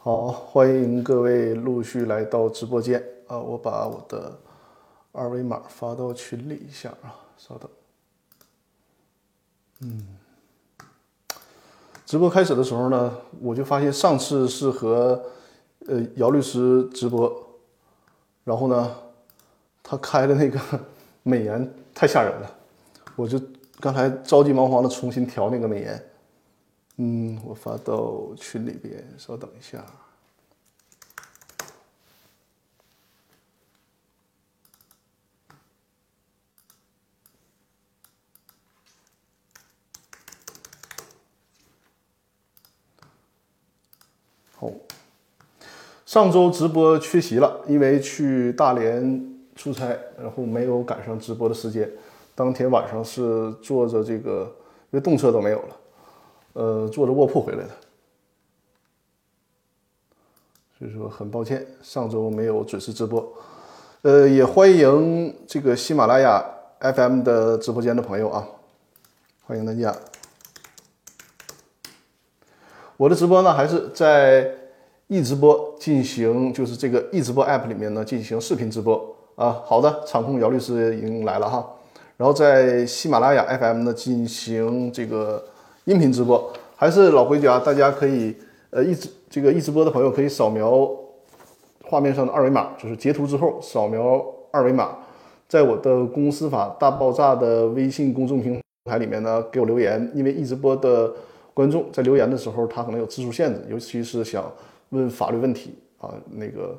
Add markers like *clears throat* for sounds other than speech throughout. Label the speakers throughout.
Speaker 1: 好，欢迎各位陆续来到直播间啊！我把我的二维码发到群里一下啊，稍等。嗯，直播开始的时候呢，我就发现上次是和呃姚律师直播，然后呢，他开的那个 *laughs* 美颜太吓人了，我就刚才着急忙慌的重新调那个美颜。嗯，我发到群里边，稍等一下。好，上周直播缺席了，因为去大连出差，然后没有赶上直播的时间。当天晚上是坐着这个，因为动车都没有了。呃，坐着卧铺回来的，所以说很抱歉，上周没有准时直播。呃，也欢迎这个喜马拉雅 FM 的直播间的朋友啊，欢迎大家。我的直播呢，还是在易直播进行，就是这个易直播 App 里面呢进行视频直播啊。好的，场控姚律师已经来了哈。然后在喜马拉雅 FM 呢进行这个。音频直播还是老规矩啊，大家可以呃一直这个一直播的朋友可以扫描画面上的二维码，就是截图之后扫描二维码，在我的《公司法大爆炸》的微信公众平台里面呢给我留言，因为一直播的观众在留言的时候他可能有字数限制，尤其是想问法律问题啊，那个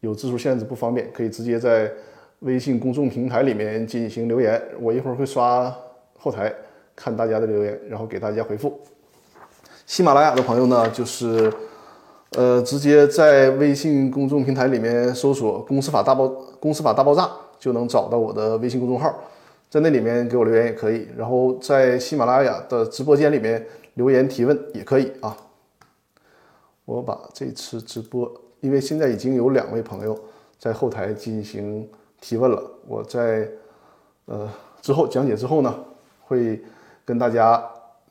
Speaker 1: 有字数限制不方便，可以直接在微信公众平台里面进行留言，我一会儿会刷后台。看大家的留言，然后给大家回复。喜马拉雅的朋友呢，就是呃，直接在微信公众平台里面搜索“公司法大爆公司法大爆炸”，就能找到我的微信公众号，在那里面给我留言也可以。然后在喜马拉雅的直播间里面留言提问也可以啊。我把这次直播，因为现在已经有两位朋友在后台进行提问了，我在呃之后讲解之后呢，会。跟大家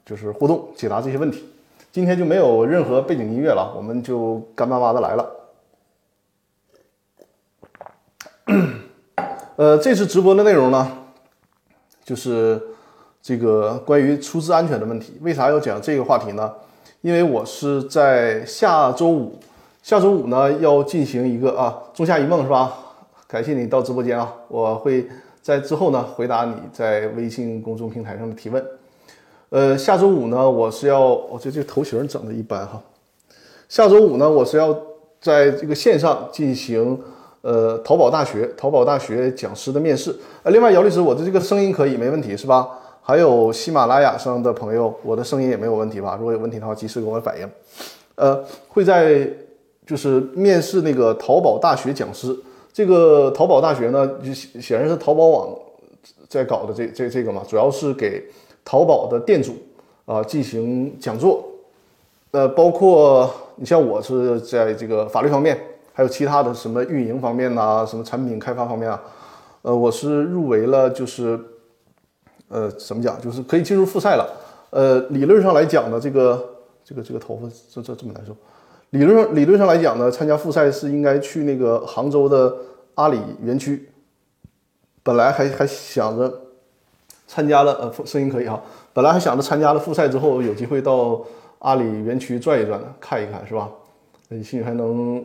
Speaker 1: 就是互动解答这些问题，今天就没有任何背景音乐了，我们就干巴巴的来了。*clears throat* 呃，这次直播的内容呢，就是这个关于出资安全的问题。为啥要讲这个话题呢？因为我是在下周五，下周五呢要进行一个啊，仲夏一梦是吧？感谢你到直播间啊，我会在之后呢回答你在微信公众平台上的提问。呃，下周五呢，我是要，我这这头型整的一般哈。下周五呢，我是要在这个线上进行呃淘宝大学淘宝大学讲师的面试。呃，另外姚律师，我的这个声音可以没问题是吧？还有喜马拉雅上的朋友，我的声音也没有问题吧？如果有问题的话，及时给我反映。呃，会在就是面试那个淘宝大学讲师。这个淘宝大学呢，就显然是淘宝网在搞的这这这个嘛，主要是给。淘宝的店主啊进行讲座，呃，包括你像我是在这个法律方面，还有其他的什么运营方面呐，什么产品开发方面啊，呃，我是入围了，就是呃，怎么讲，就是可以进入复赛了。呃，理论上来讲呢，这个这个这个头发这这这么难受。理论上理论上来讲呢，参加复赛是应该去那个杭州的阿里园区，本来还还想着。参加了，呃，声音可以哈。本来还想着参加了复赛之后有机会到阿里园区转一转呢，看一看是吧？也许还能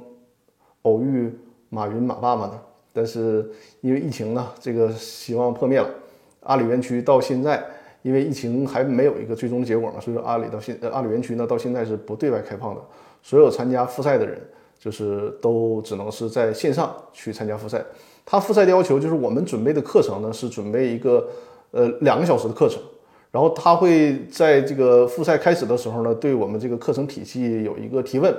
Speaker 1: 偶遇马云马爸爸呢。但是因为疫情呢，这个希望破灭了。阿里园区到现在，因为疫情还没有一个最终结果嘛，所以说阿里到现呃阿里园区呢到现在是不对外开放的。所有参加复赛的人，就是都只能是在线上去参加复赛。他复赛的要求就是我们准备的课程呢是准备一个。呃，两个小时的课程，然后他会在这个复赛开始的时候呢，对我们这个课程体系有一个提问，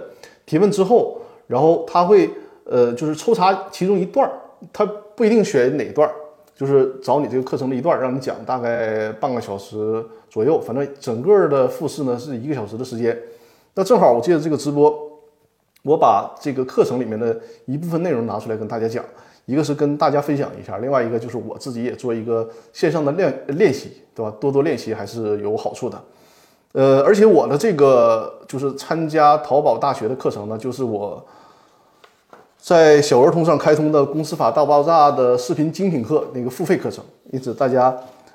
Speaker 1: 提问之后，然后他会呃，就是抽查其中一段儿，他不一定选哪段，就是找你这个课程的一段儿，让你讲大概半个小时左右，反正整个的复试呢是一个小时的时间。那正好我借着这个直播，我把这个课程里面的一部分内容拿出来跟大家讲。一个是跟大家分享一下，另外一个就是我自己也做一个线上的练练习，对吧？多多练习还是有好处的。呃，而且我的这个就是参加淘宝大学的课程呢，就是我在小儿童上开通的《公司法大爆炸》的视频精品课那个付费课程，因此大家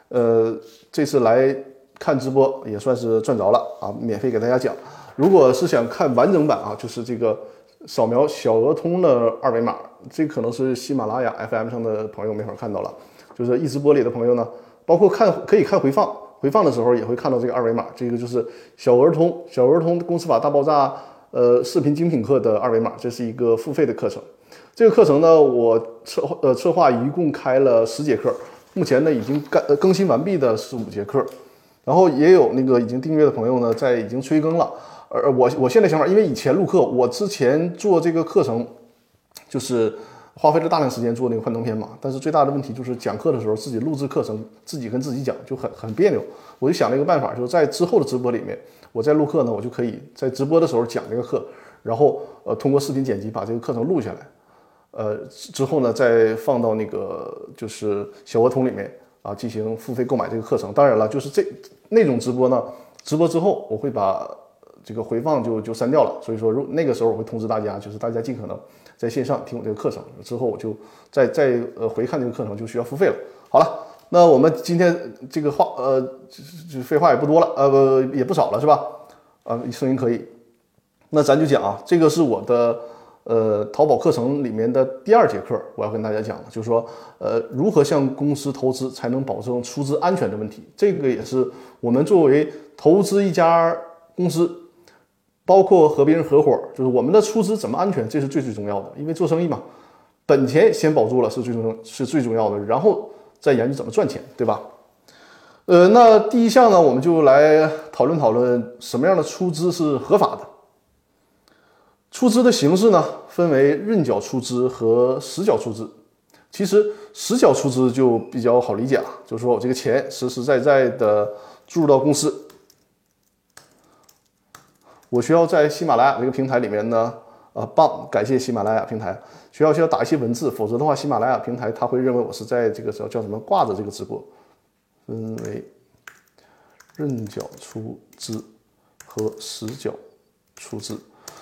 Speaker 1: 呃这次来看直播也算是赚着了啊，免费给大家讲。如果是想看完整版啊，就是这个扫描小鹅通的二维码，这可能是喜马拉雅 FM 上的朋友没法看到了，就是一直播里的朋友呢，包括看可以看回放，回放的时候也会看到这个二维码，这个就是小儿童小儿童公司法大爆炸。呃，视频精品课的二维码，这是一个付费的课程。这个课程呢，我策呃策划一共开了十节课，目前呢已经更更新完毕的是五节课，然后也有那个已经订阅的朋友呢在已经催更了。而我我现在想法，因为以前录课，我之前做这个课程就是花费了大量时间做那个幻灯片嘛，但是最大的问题就是讲课的时候自己录制课程，自己跟自己讲就很很别扭。我就想了一个办法，就是在之后的直播里面。我在录课呢，我就可以在直播的时候讲这个课，然后呃通过视频剪辑把这个课程录下来，呃之后呢再放到那个就是小鹅通里面啊进行付费购买这个课程。当然了，就是这那种直播呢，直播之后我会把这个回放就就删掉了。所以说，如那个时候我会通知大家，就是大家尽可能在线上听我这个课程，之后我就再再呃回看这个课程就需要付费了。好了。那我们今天这个话，呃，就就废话也不多了，呃，不也不少了，是吧？啊，声音可以。那咱就讲啊，这个是我的呃淘宝课程里面的第二节课，我要跟大家讲的，就是说，呃，如何向公司投资才能保证出资安全的问题。这个也是我们作为投资一家公司，包括和别人合伙，就是我们的出资怎么安全，这是最最重要的。因为做生意嘛，本钱先保住了是最重是最重要的，然后。再研究怎么赚钱，对吧？呃，那第一项呢，我们就来讨论讨论什么样的出资是合法的。出资的形式呢，分为认缴出资和实缴出资。其实实缴出资就比较好理解了，就是说我这个钱实实在在的注入到公司，我需要在喜马拉雅这个平台里面呢。呃，棒！感谢喜马拉雅平台。需要需要打一些文字，否则的话，喜马拉雅平台它会认为我是在这个时候叫什么挂着这个直播。分为认缴出资和实缴出资。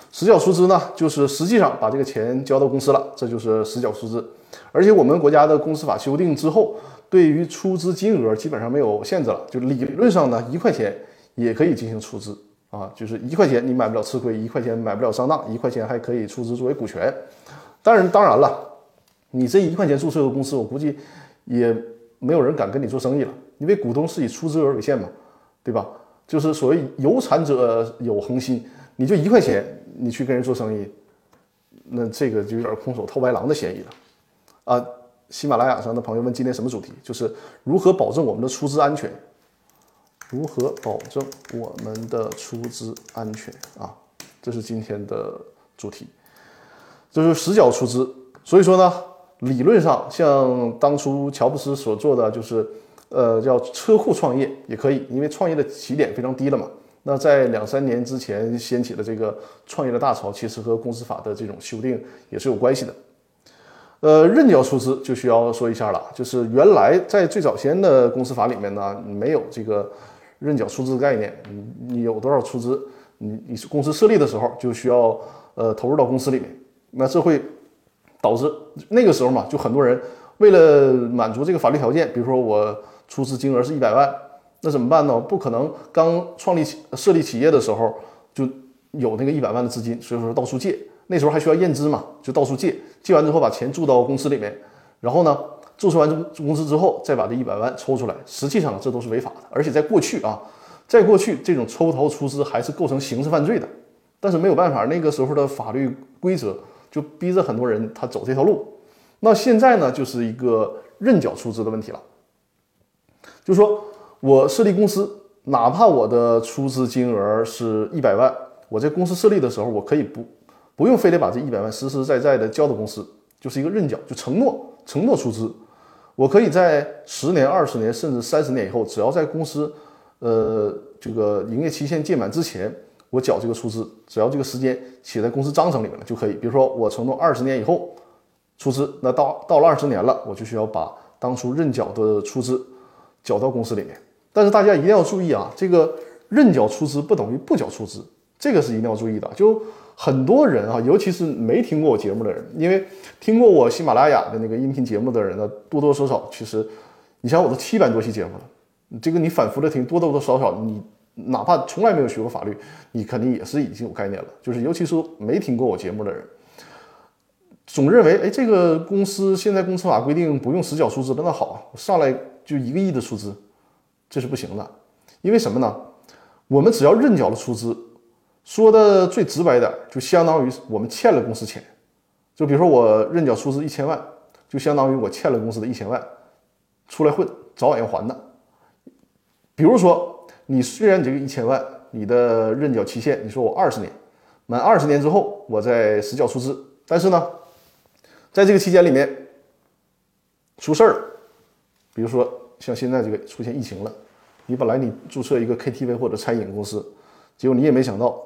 Speaker 1: 实缴出资呢，就是实际上把这个钱交到公司了，这就是实缴出资。而且我们国家的公司法修订之后，对于出资金额基本上没有限制了，就理论上呢，一块钱也可以进行出资。啊，就是一块钱你买不了吃亏，一块钱买不了上当，一块钱还可以出资作为股权。当然，当然了，你这一块钱注册的公司，我估计也没有人敢跟你做生意了，因为股东是以出资额为限嘛，对吧？就是所谓有产者有恒心，你就一块钱，你去跟人做生意，那这个就有点空手套白狼的嫌疑了。啊，喜马拉雅上的朋友问，今天什么主题？就是如何保证我们的出资安全。如何保证我们的出资安全啊？这是今天的主题，就是实缴出资。所以说呢，理论上像当初乔布斯所做的，就是呃叫车库创业也可以，因为创业的起点非常低了嘛。那在两三年之前掀起的这个创业的大潮，其实和公司法的这种修订也是有关系的。呃，认缴出资就需要说一下了，就是原来在最早先的公司法里面呢，没有这个。认缴出资概念，你你有多少出资，你你是公司设立的时候就需要呃投入到公司里面，那这会导致那个时候嘛，就很多人为了满足这个法律条件，比如说我出资金额是一百万，那怎么办呢？不可能刚创立设立企业的时候就有那个一百万的资金，所以说到处借，那时候还需要验资嘛，就到处借，借完之后把钱注到公司里面，然后呢？注册完这公司之后，再把这一百万抽出来，实际上这都是违法的。而且在过去啊，在过去这种抽逃出资还是构成刑事犯罪的。但是没有办法，那个时候的法律规则就逼着很多人他走这条路。那现在呢，就是一个认缴出资的问题了。就是说我设立公司，哪怕我的出资金额是一百万，我在公司设立的时候，我可以不不用非得把这一百万实实在在的交到公司，就是一个认缴，就承诺承诺出资。我可以在十年、二十年，甚至三十年以后，只要在公司，呃，这个营业期限届满之前，我缴这个出资，只要这个时间写在公司章程里面了就可以。比如说，我承诺二十年以后出资，那到到了二十年了，我就需要把当初认缴的出资缴到公司里面。但是大家一定要注意啊，这个认缴出资不等于不缴出资，这个是一定要注意的。就很多人啊，尤其是没听过我节目的人，因为听过我喜马拉雅的那个音频节目的人呢，多多少少其实，你想我都七百多期节目了，这个你反复的听，多多少少你哪怕从来没有学过法律，你肯定也是已经有概念了。就是尤其是没听过我节目的人。总认为，哎，这个公司现在公司法规定不用实缴出资，那好，上来就一个亿的出资，这是不行的。因为什么呢？我们只要认缴了出资，说的最直白点，就相当于我们欠了公司钱。就比如说我认缴出资一千万，就相当于我欠了公司的一千万，出来混，早晚要还的。比如说，你虽然这个一千万，你的认缴期限，你说我二十年，满二十年之后我再实缴出资，但是呢？在这个期间里面出事儿了，比如说像现在这个出现疫情了，你本来你注册一个 KTV 或者餐饮公司，结果你也没想到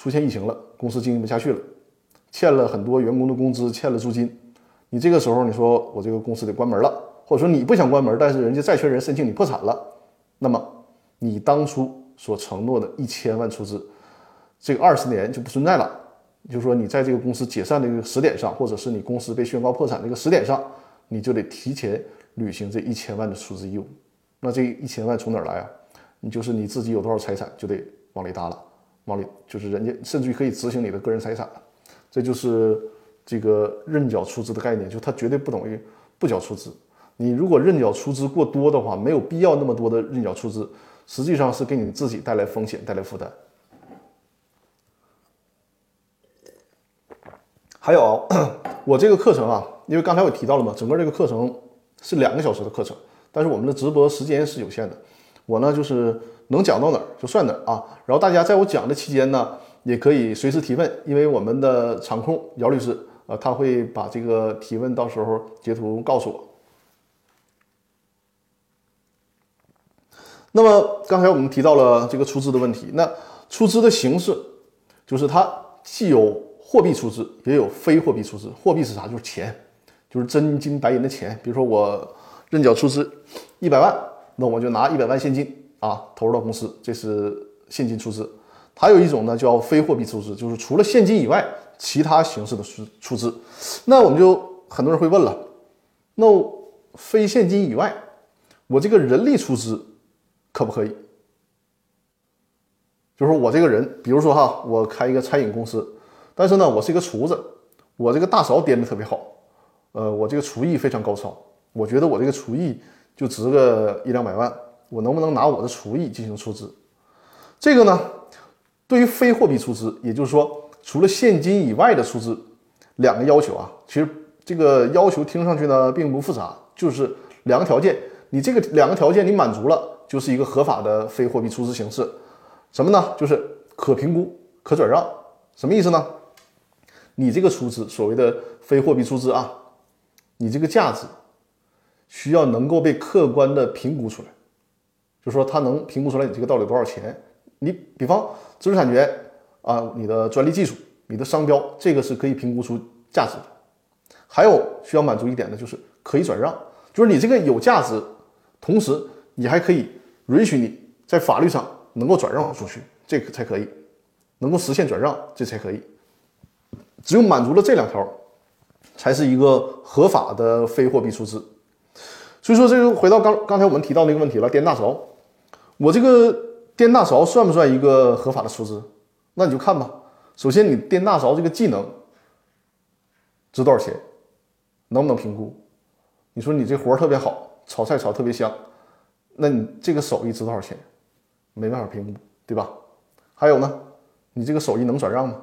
Speaker 1: 出现疫情了，公司经营不下去了，欠了很多员工的工资，欠了租金，你这个时候你说我这个公司得关门了，或者说你不想关门，但是人家债权人申请你破产了，那么你当初所承诺的一千万出资，这个二十年就不存在了。就是说，你在这个公司解散的这个时点上，或者是你公司被宣告破产这个时点上，你就得提前履行这一千万的出资义务。那这一千万从哪儿来啊？你就是你自己有多少财产，就得往里搭了，往里就是人家甚至于可以执行你的个人财产了。这就是这个认缴出资的概念，就它绝对不等于不缴出资。你如果认缴出资过多的话，没有必要那么多的认缴出资，实际上是给你自己带来风险，带来负担。还有，我这个课程啊，因为刚才我提到了嘛，整个这个课程是两个小时的课程，但是我们的直播时间是有限的，我呢就是能讲到哪儿就算哪儿啊。然后大家在我讲的期间呢，也可以随时提问，因为我们的场控姚律师啊，他会把这个提问到时候截图告诉我。那么刚才我们提到了这个出资的问题，那出资的形式就是它既有。货币出资也有非货币出资，货币是啥？就是钱，就是真金白银的钱。比如说我认缴出资一百万，那我就拿一百万现金啊投入到公司，这是现金出资。还有一种呢叫非货币出资，就是除了现金以外，其他形式的出出资。那我们就很多人会问了，那非现金以外，我这个人力出资可不可以？就是我这个人，比如说哈，我开一个餐饮公司。但是呢，我是一个厨子，我这个大勺颠的特别好，呃，我这个厨艺非常高超，我觉得我这个厨艺就值个一两百万，我能不能拿我的厨艺进行出资？这个呢，对于非货币出资，也就是说除了现金以外的出资，两个要求啊，其实这个要求听上去呢并不复杂，就是两个条件，你这个两个条件你满足了，就是一个合法的非货币出资形式，什么呢？就是可评估、可转让，什么意思呢？你这个出资，所谓的非货币出资啊，你这个价值需要能够被客观的评估出来，就是说它能评估出来你这个到底多少钱。你比方知识产权啊，你的专利技术、你的商标，这个是可以评估出价值的。还有需要满足一点的就是可以转让，就是你这个有价值，同时你还可以允许你在法律上能够转让出去，这个才可以，能够实现转让，这才可以。只有满足了这两条，才是一个合法的非货币出资。所以说，这就回到刚刚才我们提到那个问题了：颠大勺，我这个颠大勺算不算一个合法的出资？那你就看吧。首先，你颠大勺这个技能值多少钱？能不能评估？你说你这活儿特别好，炒菜炒特别香，那你这个手艺值多少钱？没办法评估，对吧？还有呢，你这个手艺能转让吗？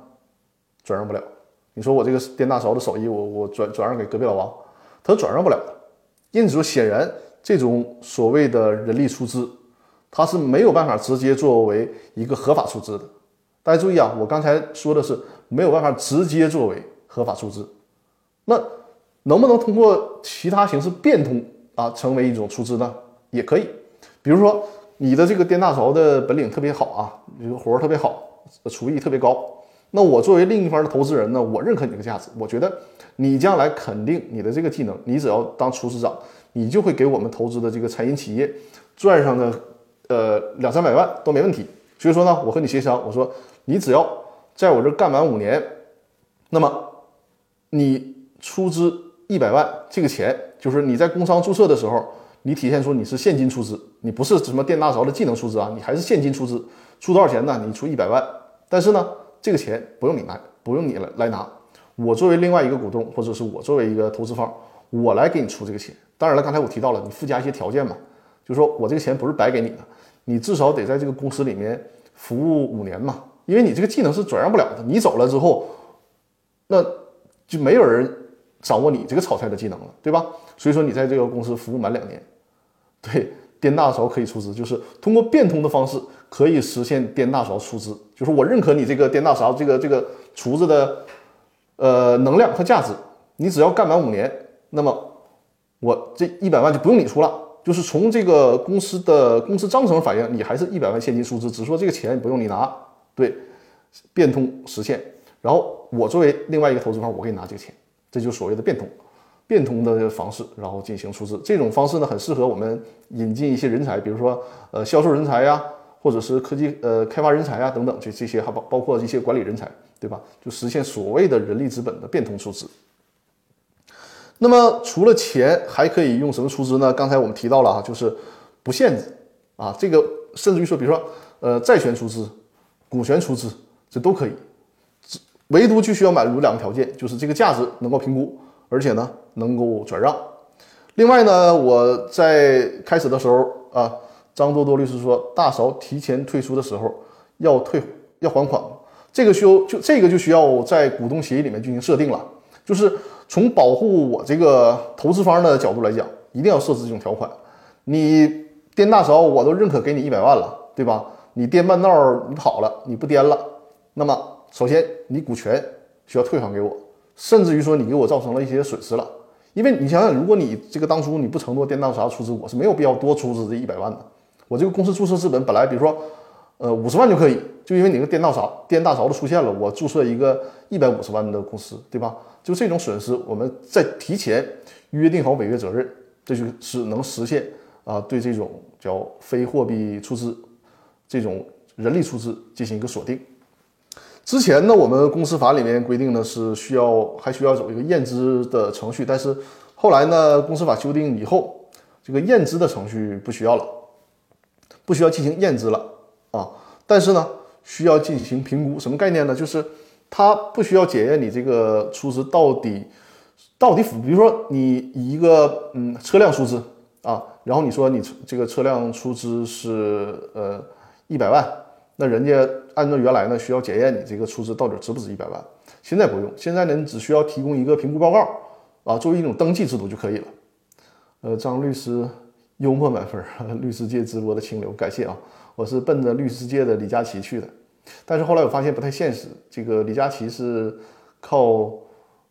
Speaker 1: 转让不了。你说我这个颠大勺的手艺，我我转转让给隔壁老王，他转让不了。因此说，显然这种所谓的人力出资，它是没有办法直接作为一个合法出资的。大家注意啊，我刚才说的是没有办法直接作为合法出资。那能不能通过其他形式变通啊，成为一种出资呢？也可以。比如说你的这个颠大勺的本领特别好啊，这个活儿特别好，厨艺特别高。那我作为另一方的投资人呢，我认可你这个价值，我觉得你将来肯定你的这个技能，你只要当厨师长，你就会给我们投资的这个餐饮企业赚上的呃两三百万都没问题。所以说呢，我和你协商，我说你只要在我这干满五年，那么你出资一百万，这个钱就是你在工商注册的时候，你体现出你是现金出资，你不是什么电大勺的技能出资啊，你还是现金出资，出多少钱呢？你出一百万，但是呢，这个钱不用你拿，不用你来来拿，我作为另外一个股东，或者是我作为一个投资方，我来给你出这个钱。当然了，刚才我提到了，你附加一些条件嘛，就是说我这个钱不是白给你的，你至少得在这个公司里面服务五年嘛，因为你这个技能是转让不了的，你走了之后，那就没有人掌握你这个炒菜的技能了，对吧？所以说你在这个公司服务满两年，对，颠大勺可以出资，就是通过变通的方式可以实现颠大勺出资，就是我认可你这个颠大勺这个这个厨子的呃能量和价值，你只要干满五年，那么。我这一百万就不用你出了，就是从这个公司的公司章程反映，你还是一百万现金出资，只说这个钱不用你拿，对，变通实现。然后我作为另外一个投资方，我给你拿这个钱，这就是所谓的变通，变通的方式，然后进行出资。这种方式呢，很适合我们引进一些人才，比如说呃销售人才呀，或者是科技呃开发人才呀等等，这这些还包包括一些管理人才，对吧？就实现所谓的人力资本的变通出资。那么除了钱，还可以用什么出资呢？刚才我们提到了哈，就是不限制啊，这个甚至于说，比如说呃债权出资、股权出资，这都可以，唯独就需要满足两个条件，就是这个价值能够评估，而且呢能够转让。另外呢，我在开始的时候啊，张多多律师说，大勺提前退出的时候要退要还款，这个需要就这个就需要在股东协议里面进行设定了，就是。从保护我这个投资方的角度来讲，一定要设置这种条款。你颠大勺，我都认可给你一百万了，对吧？你颠半道你跑了，你不颠了，那么首先你股权需要退还给我，甚至于说你给我造成了一些损失了。因为你想想，如果你这个当初你不承诺颠大勺出资，我是没有必要多出资这一百万的。我这个公司注册资本本来比如说呃五十万就可以，就因为你个颠大勺颠大勺的出现了，我注册一个一百五十万的公司，对吧？就这种损失，我们在提前约定好违约责任，这就是能实现啊，对这种叫非货币出资、这种人力出资进行一个锁定。之前呢，我们公司法里面规定呢是需要还需要走一个验资的程序，但是后来呢，公司法修订以后，这个验资的程序不需要了，不需要进行验资了啊，但是呢，需要进行评估，什么概念呢？就是。它不需要检验你这个出资到底到底符，比如说你以一个嗯车辆出资啊，然后你说你这个车辆出资是呃一百万，那人家按照原来呢需要检验你这个出资到底值不值一百万，现在不用，现在呢你只需要提供一个评估报告啊，作为一种登记制度就可以了。呃，张律师幽默满分，*laughs* 律师界直播的清流，感谢啊，我是奔着律师界的李佳琦去的。但是后来我发现不太现实。这个李佳琦是靠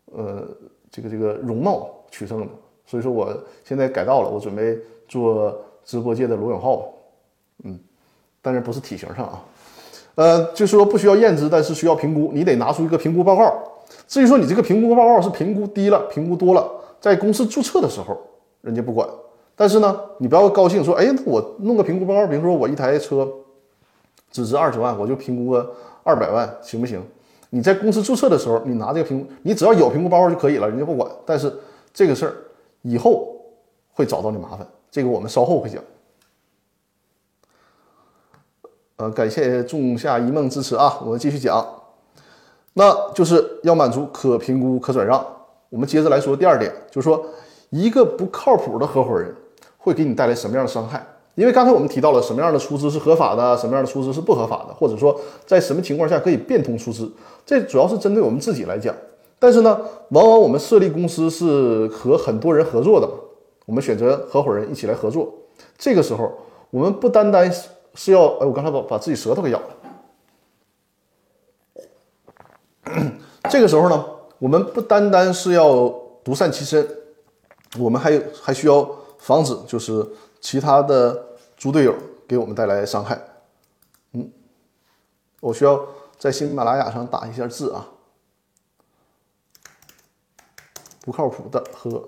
Speaker 1: 呃这个这个容貌取胜的，所以说我现在改道了，我准备做直播界的罗永浩，嗯，但是不是体型上啊，呃，就是说不需要验资，但是需要评估，你得拿出一个评估报告。至于说你这个评估报告是评估低了、评估多了，在公司注册的时候人家不管，但是呢，你不要高兴说，哎，我弄个评估报告，比如说我一台车。只值二十万，我就评估个二百万，行不行？你在公司注册的时候，你拿这个评估，你只要有评估报告就可以了，人家不管。但是这个事儿以后会找到你麻烦，这个我们稍后会讲。呃，感谢仲夏一梦支持啊，我们继续讲。那就是要满足可评估、可转让。我们接着来说第二点，就是说一个不靠谱的合伙人会给你带来什么样的伤害？因为刚才我们提到了什么样的出资是合法的，什么样的出资是不合法的，或者说在什么情况下可以变通出资，这主要是针对我们自己来讲。但是呢，往往我们设立公司是和很多人合作的，我们选择合伙人一起来合作。这个时候，我们不单单是要，哎，我刚才把把自己舌头给咬了。*clears throat* 这个时候呢，我们不单单是要独善其身，我们还有还需要防止就是其他的。猪队友给我们带来伤害，嗯，我需要在喜马拉雅上打一下字啊，不靠谱的合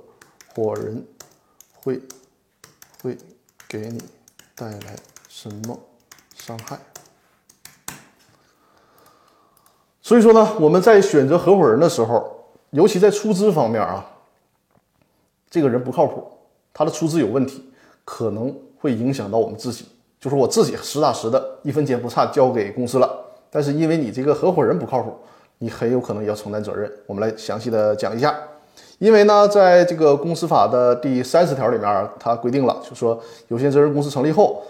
Speaker 1: 伙人会会给你带来什么伤害。所以说呢，我们在选择合伙人的时候，尤其在出资方面啊，这个人不靠谱，他的出资有问题，可能会影响到我们自己。就是我自己实打实的一分钱不差交给公司了，但是因为你这个合伙人不靠谱，你很有可能也要承担责任。我们来详细的讲一下。因为呢，在这个公司法的第三十条里面，它规定了，就说有限责任公司成立后。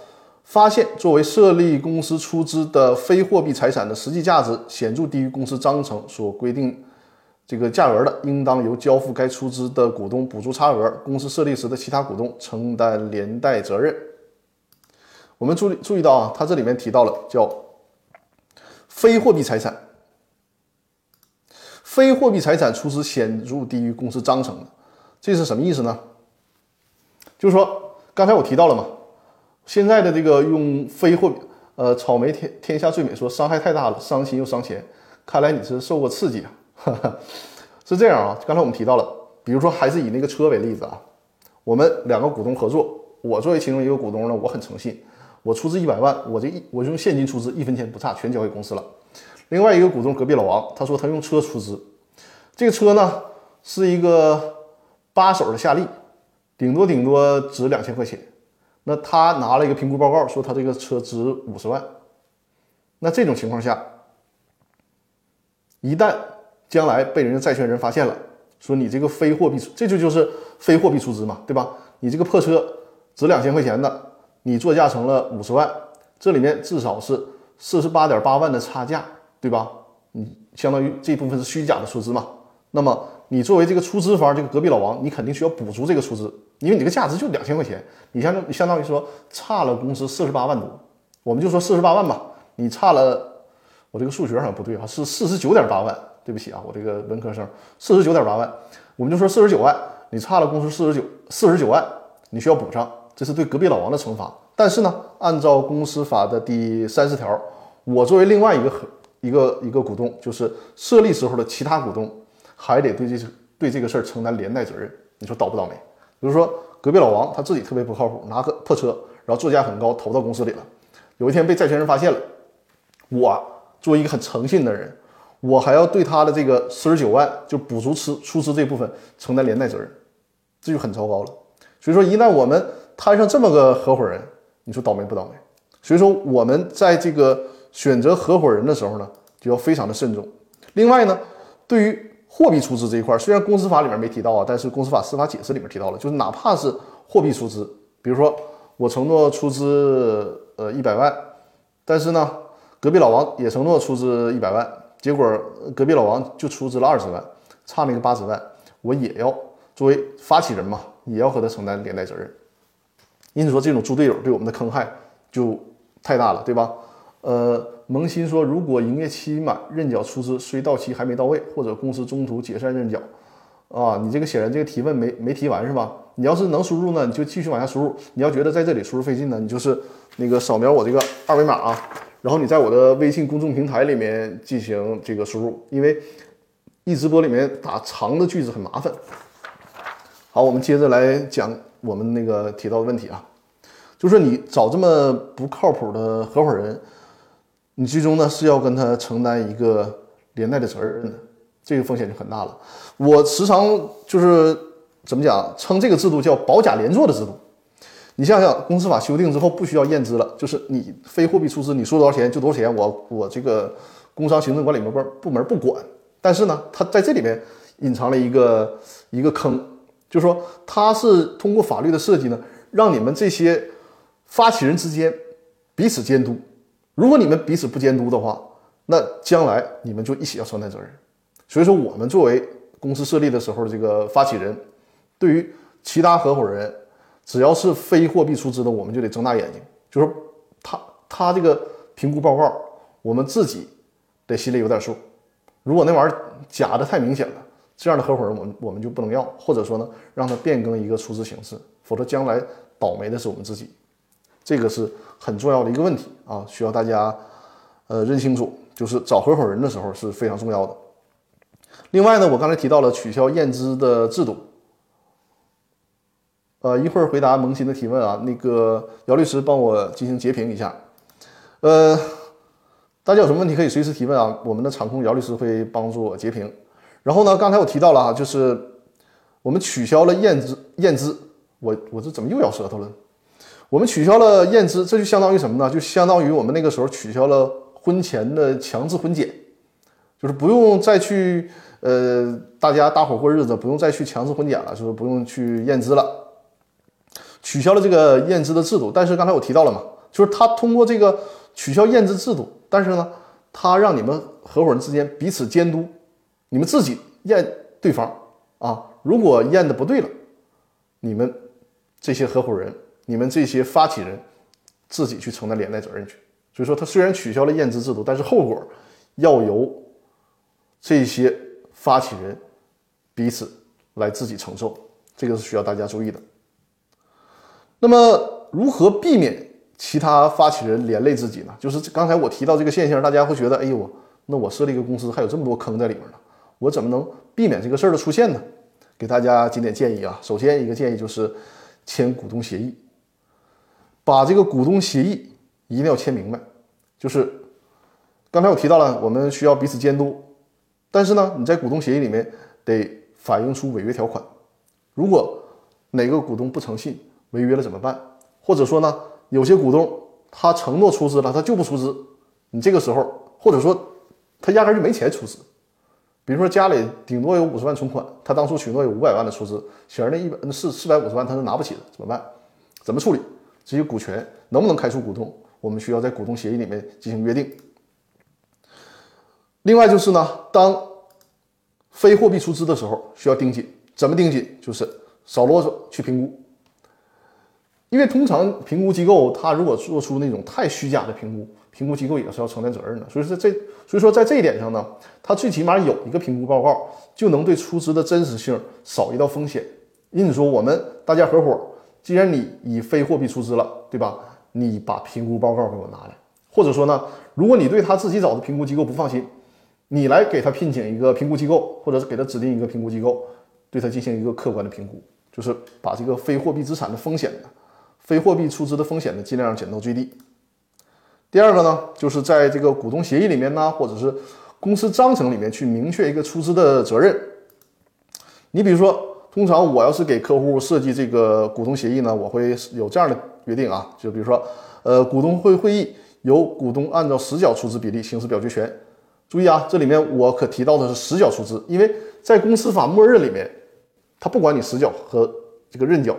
Speaker 1: 发现作为设立公司出资的非货币财产的实际价值显著低于公司章程所规定这个价额的，应当由交付该出资的股东补足差额，公司设立时的其他股东承担连带责任。我们注意注意到啊，它这里面提到了叫非货币财产，非货币财产出资显著低于公司章程的，这是什么意思呢？就是说刚才我提到了嘛。现在的这个用非货，呃，草莓天天下最美说伤害太大了，伤心又伤钱。看来你是受过刺激啊，是这样啊。刚才我们提到了，比如说还是以那个车为例子啊，我们两个股东合作，我作为其中一个股东呢，我很诚信，我出资一百万，我这一我用现金出资，一分钱不差，全交给公司了。另外一个股东隔壁老王，他说他用车出资，这个车呢是一个八手的夏利，顶多顶多值两千块钱。那他拿了一个评估报告，说他这个车值五十万。那这种情况下，一旦将来被人家债权人发现了，说你这个非货币，这就就是非货币出资嘛，对吧？你这个破车值两千块钱的，你作价成了五十万，这里面至少是四十八点八万的差价，对吧？你相当于这部分是虚假的出资嘛？那么你作为这个出资方，这个隔壁老王，你肯定需要补足这个出资。因为你这个价值就两千块钱，你相当相当于说差了公司四十八万多，我们就说四十八万吧，你差了，我这个数学好像不对啊，是四十九点八万，对不起啊，我这个文科生，四十九点八万，我们就说四十九万，你差了公司四十九四十九万，你需要补上，这是对隔壁老王的惩罚。但是呢，按照公司法的第三十条，我作为另外一个一个一个股东，就是设立时候的其他股东，还得对这对这个事儿承担连带责任，你说倒不倒霉？比如说，隔壁老王他自己特别不靠谱，拿个破车，然后作价很高投到公司里了。有一天被债权人发现了，我作为一个很诚信的人，我还要对他的这个四十九万就补足出出资这部分承担连带责任，这就很糟糕了。所以说，一旦我们摊上这么个合伙人，你说倒霉不倒霉？所以说，我们在这个选择合伙人的时候呢，就要非常的慎重。另外呢，对于货币出资这一块，虽然公司法里面没提到啊，但是公司法司法解释里面提到了，就是哪怕是货币出资，比如说我承诺出资呃一百万，但是呢，隔壁老王也承诺出资一百万，结果隔壁老王就出资了二十万，差那个八十万，我也要作为发起人嘛，也要和他承担连带责任。因此说，这种猪队友对我们的坑害就太大了，对吧？呃，萌新说，如果营业期满认缴出资虽到期还没到位，或者公司中途解散认缴，啊，你这个显然这个提问没没提完是吧？你要是能输入呢，你就继续往下输入；你要觉得在这里输入费劲呢，你就是那个扫描我这个二维码啊，然后你在我的微信公众平台里面进行这个输入，因为一直播里面打长的句子很麻烦。好，我们接着来讲我们那个提到的问题啊，就是你找这么不靠谱的合伙人。你最终呢是要跟他承担一个连带的责任的，这个风险就很大了。我时常就是怎么讲，称这个制度叫保甲连坐的制度。你想想，公司法修订之后不需要验资了，就是你非货币出资，你说多少钱就多少钱，我我这个工商行政管理部门部门不管。但是呢，它在这里面隐藏了一个一个坑，就是说它是通过法律的设计呢，让你们这些发起人之间彼此监督。如果你们彼此不监督的话，那将来你们就一起要承担责任。所以说，我们作为公司设立的时候这个发起人，对于其他合伙人，只要是非货币出资的，我们就得睁大眼睛，就是他他这个评估报告，我们自己得心里有点数。如果那玩意儿假的太明显了，这样的合伙人我们我们就不能要，或者说呢，让他变更一个出资形式，否则将来倒霉的是我们自己。这个是很重要的一个问题啊，需要大家呃认清楚，就是找合伙人的时候是非常重要的。另外呢，我刚才提到了取消验资的制度，呃，一会儿回答萌新的提问啊，那个姚律师帮我进行截屏一下。呃，大家有什么问题可以随时提问啊，我们的场控姚律师会帮助我截屏。然后呢，刚才我提到了啊，就是我们取消了验资，验资，我我这怎么又咬舌头了？我们取消了验资，这就相当于什么呢？就相当于我们那个时候取消了婚前的强制婚检，就是不用再去呃，大家大伙过日子不用再去强制婚检了，就是不用去验资了。取消了这个验资的制度，但是刚才我提到了嘛，就是他通过这个取消验资制度，但是呢，他让你们合伙人之间彼此监督，你们自己验对方啊，如果验的不对了，你们这些合伙人，你们这些发起人自己去承担连带责任去。所以说，他虽然取消了验资制度，但是后果要由这些发起人彼此来自己承受，这个是需要大家注意的。那么，如何避免其他发起人连累自己呢？就是刚才我提到这个现象，大家会觉得，哎呦，那我设立一个公司还有这么多坑在里面呢，我怎么能避免这个事儿的出现呢？给大家几点建议啊。首先，一个建议就是签股东协议，把这个股东协议一定要签明白。就是刚才我提到了，我们需要彼此监督，但是呢，你在股东协议里面得反映出违约条款。如果哪个股东不诚信，违约了怎么办？或者说呢，有些股东他承诺出资了，他就不出资，你这个时候，或者说他压根就没钱出资，比如说家里顶多有五十万存款，他当初许诺有五百万的出资，显然那一百四四百五十万他是拿不起的，怎么办？怎么处理？这些股权能不能开出股东？我们需要在股东协议里面进行约定。另外就是呢，当非货币出资的时候需要盯紧，怎么盯紧？就是少啰嗦，去评估。因为通常评估机构，他如果做出那种太虚假的评估，评估机构也是要承担责任的。所以说这，所以说在这一点上呢，他最起码有一个评估报告，就能对出资的真实性少一道风险。因此说，我们大家合伙，既然你以非货币出资了，对吧？你把评估报告给我拿来，或者说呢，如果你对他自己找的评估机构不放心，你来给他聘请一个评估机构，或者是给他指定一个评估机构，对他进行一个客观的评估，就是把这个非货币资产的风险呢。非货币出资的风险呢，尽量减到最低。第二个呢，就是在这个股东协议里面呢，或者是公司章程里面去明确一个出资的责任。你比如说，通常我要是给客户设计这个股东协议呢，我会有这样的约定啊，就比如说，呃，股东会会议由股东按照实缴出资比例行使表决权。注意啊，这里面我可提到的是实缴出资，因为在公司法默认里面，他不管你实缴和这个认缴。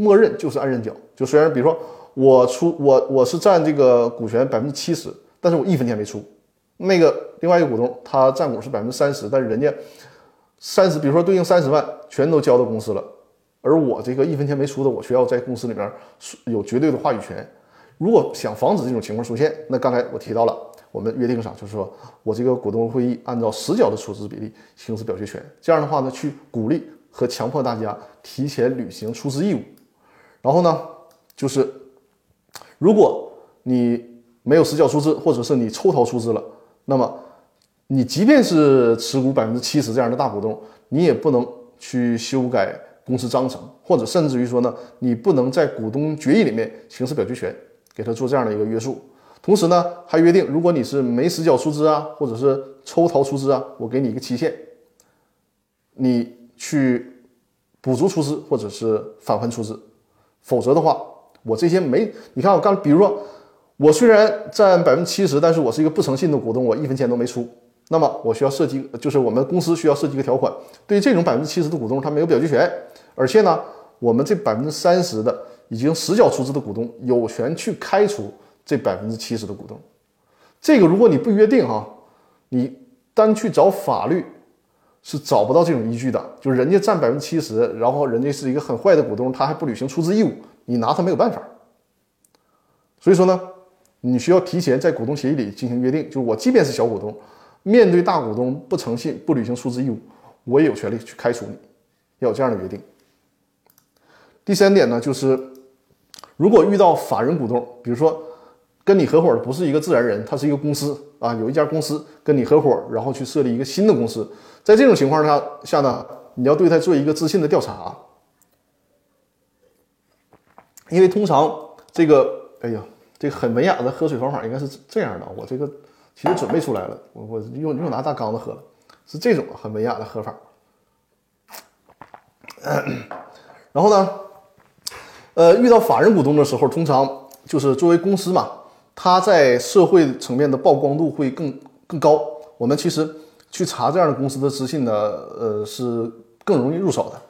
Speaker 1: 默认就是按认缴，就虽然比如说我出我我是占这个股权百分之七十，但是我一分钱没出，那个另外一个股东他占股是百分之三十，但是人家三十，比如说对应三十万全都交到公司了，而我这个一分钱没出的，我需要在公司里面有绝对的话语权。如果想防止这种情况出现，那刚才我提到了，我们约定上就是说我这个股东会议按照实缴的出资比例行使表决权，这样的话呢，去鼓励和强迫大家提前履行出资义务。然后呢，就是如果你没有实缴出资，或者是你抽逃出资了，那么你即便是持股百分之七十这样的大股东，你也不能去修改公司章程，或者甚至于说呢，你不能在股东决议里面行使表决权，给他做这样的一个约束。同时呢，还约定，如果你是没实缴出资啊，或者是抽逃出资啊，我给你一个期限，你去补足出资或者是返还出资。否则的话，我这些没你看我刚，比如说我虽然占百分之七十，但是我是一个不诚信的股东，我一分钱都没出。那么我需要设计，就是我们公司需要设计一个条款，对于这种百分之七十的股东，他没有表决权，而且呢，我们这百分之三十的已经实缴出资的股东有权去开除这百分之七十的股东。这个如果你不约定哈，你单去找法律。是找不到这种依据的，就是人家占百分之七十，然后人家是一个很坏的股东，他还不履行出资义务，你拿他没有办法。所以说呢，你需要提前在股东协议里进行约定，就是我即便是小股东，面对大股东不诚信、不履行出资义务，我也有权利去开除你，要有这样的约定。第三点呢，就是如果遇到法人股东，比如说跟你合伙的不是一个自然人，他是一个公司啊，有一家公司跟你合伙，然后去设立一个新的公司。在这种情况下下呢，你要对他做一个资信的调查。因为通常这个，哎呀，这个很文雅的喝水方法应该是这样的。我这个其实准备出来了，我我用用拿大缸子喝了，是这种很文雅的喝法。*coughs* 然后呢，呃，遇到法人股东的时候，通常就是作为公司嘛，它在社会层面的曝光度会更更高。我们其实去查这样的公司的资信呢，呃，是更容易入手的。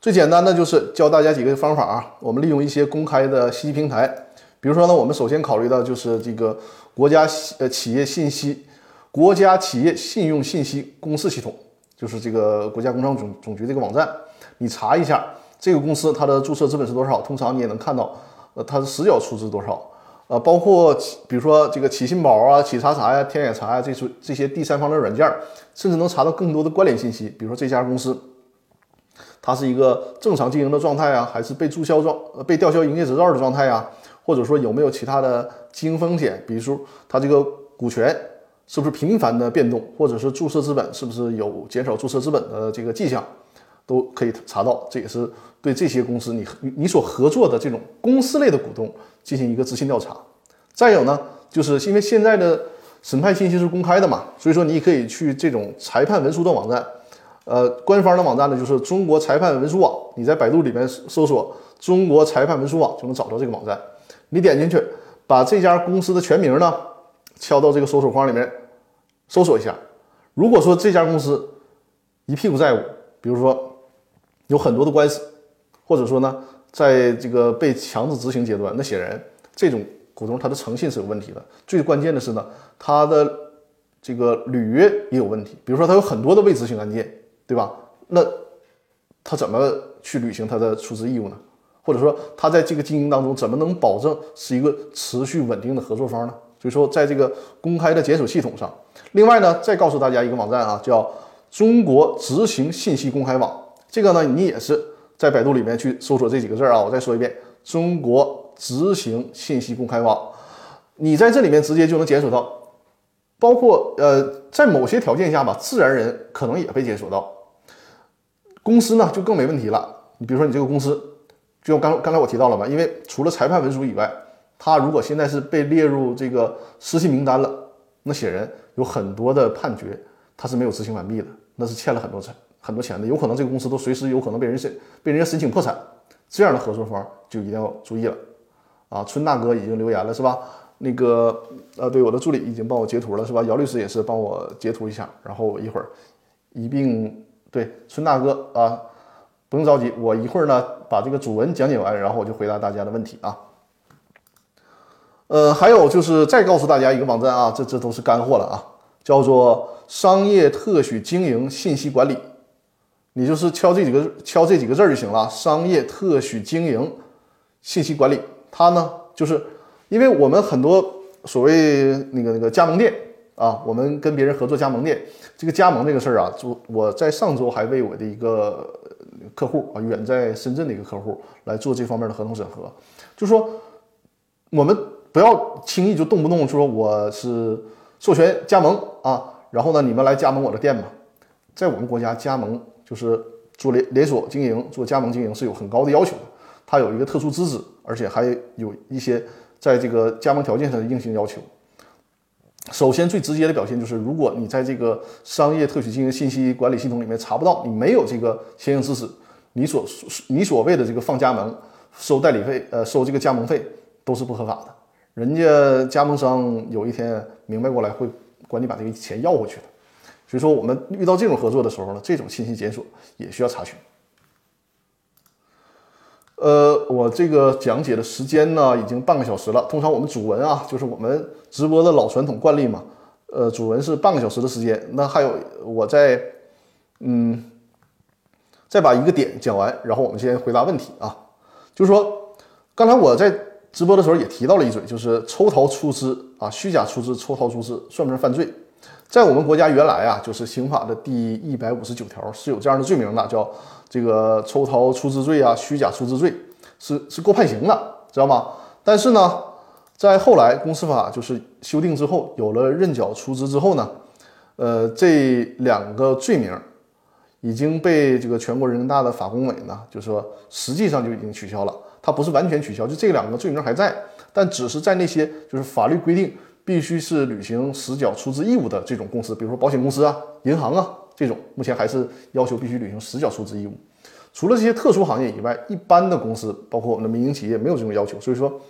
Speaker 1: 最简单的就是教大家几个方法啊，我们利用一些公开的信息平台，比如说呢，我们首先考虑到就是这个国家呃企业信息国家企业信用信息公示系统，就是这个国家工商总总局这个网站，你查一下这个公司它的注册资本是多少，通常你也能看到，呃，它的实缴出资多少，呃，包括比如说这个企信宝啊、企查查呀、天眼查呀，这些这些第三方的软件，甚至能查到更多的关联信息，比如说这家公司。它是一个正常经营的状态啊，还是被注销状、被吊销营业执照的状态啊？或者说有没有其他的经营风险？比如说它这个股权是不是频繁的变动，或者是注册资本是不是有减少注册资本的这个迹象，都可以查到。这也是对这些公司你你所合作的这种公司类的股东进行一个资信调查。再有呢，就是因为现在的审判信息是公开的嘛，所以说你可以去这种裁判文书的网站。呃，官方的网站呢，就是中国裁判文书网。你在百度里面搜索“中国裁判文书网”，就能找到这个网站。你点进去，把这家公司的全名呢敲到这个搜索框里面，搜索一下。如果说这家公司一屁股债务，比如说有很多的官司，或者说呢，在这个被强制执行阶段，那显然这种股东他的诚信是有问题的。最关键的是呢，他的这个履约也有问题。比如说他有很多的未执行案件。对吧？那他怎么去履行他的出资义务呢？或者说他在这个经营当中怎么能保证是一个持续稳定的合作方呢？所以说，在这个公开的检索系统上，另外呢，再告诉大家一个网站啊，叫中国执行信息公开网。这个呢，你也是在百度里面去搜索这几个字啊。我再说一遍，中国执行信息公开网，你在这里面直接就能检索到，包括呃，在某些条件下吧，自然人可能也被检索到。公司呢就更没问题了。你比如说你这个公司，就刚刚才我提到了嘛，因为除了裁判文书以外，他如果现在是被列入这个失信名单了，那显然有很多的判决他是没有执行完毕的，那是欠了很多钱很多钱的，有可能这个公司都随时有可能被人申被人家申请破产。这样的合作方就一定要注意了啊！春大哥已经留言了是吧？那个呃，对我的助理已经帮我截图了是吧？姚律师也是帮我截图一下，然后一会儿一并。对，春大哥啊，不用着急，我一会儿呢把这个主文讲解完，然后我就回答大家的问题啊。呃，还有就是再告诉大家一个网站啊，这这都是干货了啊，叫做商业特许经营信息管理，你就是敲这几个敲这几个字就行了。商业特许经营信息管理，它呢就是因为我们很多所谓那个那个加盟店。啊，我们跟别人合作加盟店，这个加盟这个事儿啊，就我在上周还为我的一个客户啊，远在深圳的一个客户来做这方面的合同审核，就说我们不要轻易就动不动说我是授权加盟啊，然后呢，你们来加盟我的店吧，在我们国家加盟就是做连连锁经营，做加盟经营是有很高的要求的，它有一个特殊资质，而且还有一些在这个加盟条件上的硬性要求。首先，最直接的表现就是，如果你在这个商业特许经营信息管理系统里面查不到，你没有这个相应知识，你所你所谓的这个放加盟、收代理费、呃收这个加盟费都是不合法的。人家加盟商有一天明白过来，会管你把这个钱要回去的。所以说，我们遇到这种合作的时候呢，这种信息检索也需要查询。呃，我这个讲解的时间呢，已经半个小时了。通常我们主文啊，就是我们直播的老传统惯例嘛。呃，主文是半个小时的时间。那还有，我再，嗯，再把一个点讲完，然后我们先回答问题啊。就是说，刚才我在直播的时候也提到了一嘴，就是抽逃出资啊，虚假出资、抽逃出资算不算犯罪？在我们国家原来啊，就是刑法的第一百五十九条是有这样的罪名的，叫。这个抽逃出资罪啊，虚假出资罪是是够判刑的，知道吗？但是呢，在后来公司法就是修订之后，有了认缴出资之后呢，呃，这两个罪名已经被这个全国人大的法工委呢，就说实际上就已经取消了，它不是完全取消，就这两个罪名还在，但只是在那些就是法律规定必须是履行实缴出资义务的这种公司，比如说保险公司啊、银行啊这种，目前还是要求必须履行实缴出资义务。除了这些特殊行业以外，一般的公司，包括我们的民营企业，没有这种要求，所以说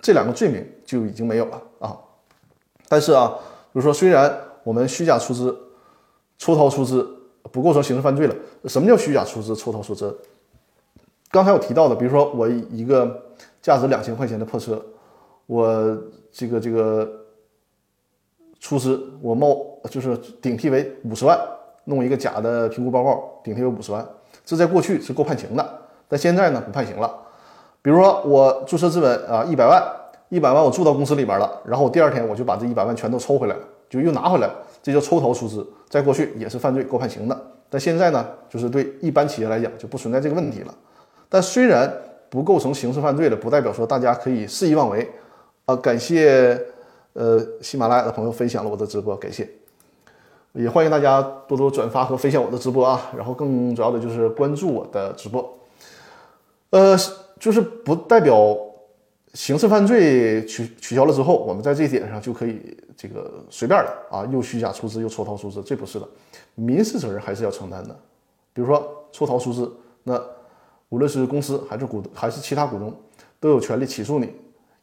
Speaker 1: 这两个罪名就已经没有了啊。但是啊，就是说虽然我们虚假出资、抽逃出资不构成刑事犯罪了，什么叫虚假出资、抽逃出资？刚才我提到的，比如说我一个价值两千块钱的破车，我这个这个出资，我冒就是顶替为五十万，弄一个假的评估报告，顶替为五十万。这在过去是够判刑的，但现在呢不判刑了。比如说我注册资本啊一百万，一百万我注到公司里边了，然后我第二天我就把这一百万全都抽回来了，就又拿回来了，这叫抽逃出资，在过去也是犯罪，够判刑的。但现在呢，就是对一般企业来讲就不存在这个问题了。但虽然不构成刑事犯罪了，不代表说大家可以肆意妄为感谢呃喜马拉雅的朋友分享了我的直播，感谢。也欢迎大家多多转发和分享我的直播啊，然后更主要的就是关注我的直播，呃，就是不代表刑事犯罪取取消了之后，我们在这一点上就可以这个随便了啊，又虚假出资又抽逃出资，这不是的，民事责任还是要承担的。比如说抽逃出资，那无论是公司还是股还是其他股东，都有权利起诉你，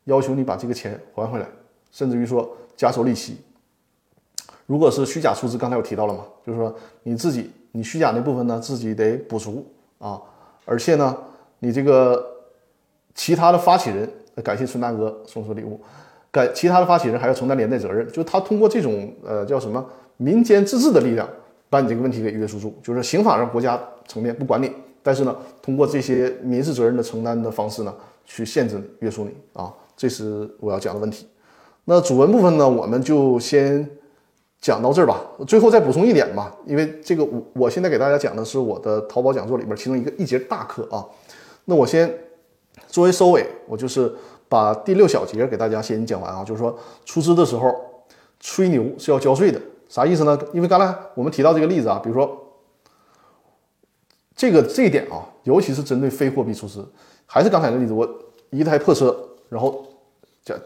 Speaker 1: 要求你把这个钱还回来，甚至于说加收利息。如果是虚假出资，刚才我提到了嘛，就是说你自己你虚假那部分呢，自己得补足啊，而且呢，你这个其他的发起人，感谢孙大哥送出礼物，感其他的发起人还要承担连带责任，就是他通过这种呃叫什么民间自治的力量，把你这个问题给约束住，就是刑法上国家层面不管你，但是呢，通过这些民事责任的承担的方式呢，去限制你约束你啊，这是我要讲的问题。那主文部分呢，我们就先。讲到这儿吧，最后再补充一点吧，因为这个我我现在给大家讲的是我的淘宝讲座里面其中一个一节大课啊。那我先作为收尾，我就是把第六小节给大家先讲完啊，就是说出资的时候吹牛是要交税的，啥意思呢？因为刚才我们提到这个例子啊，比如说这个这一点啊，尤其是针对非货币出资，还是刚才的例子，我一台破车，然后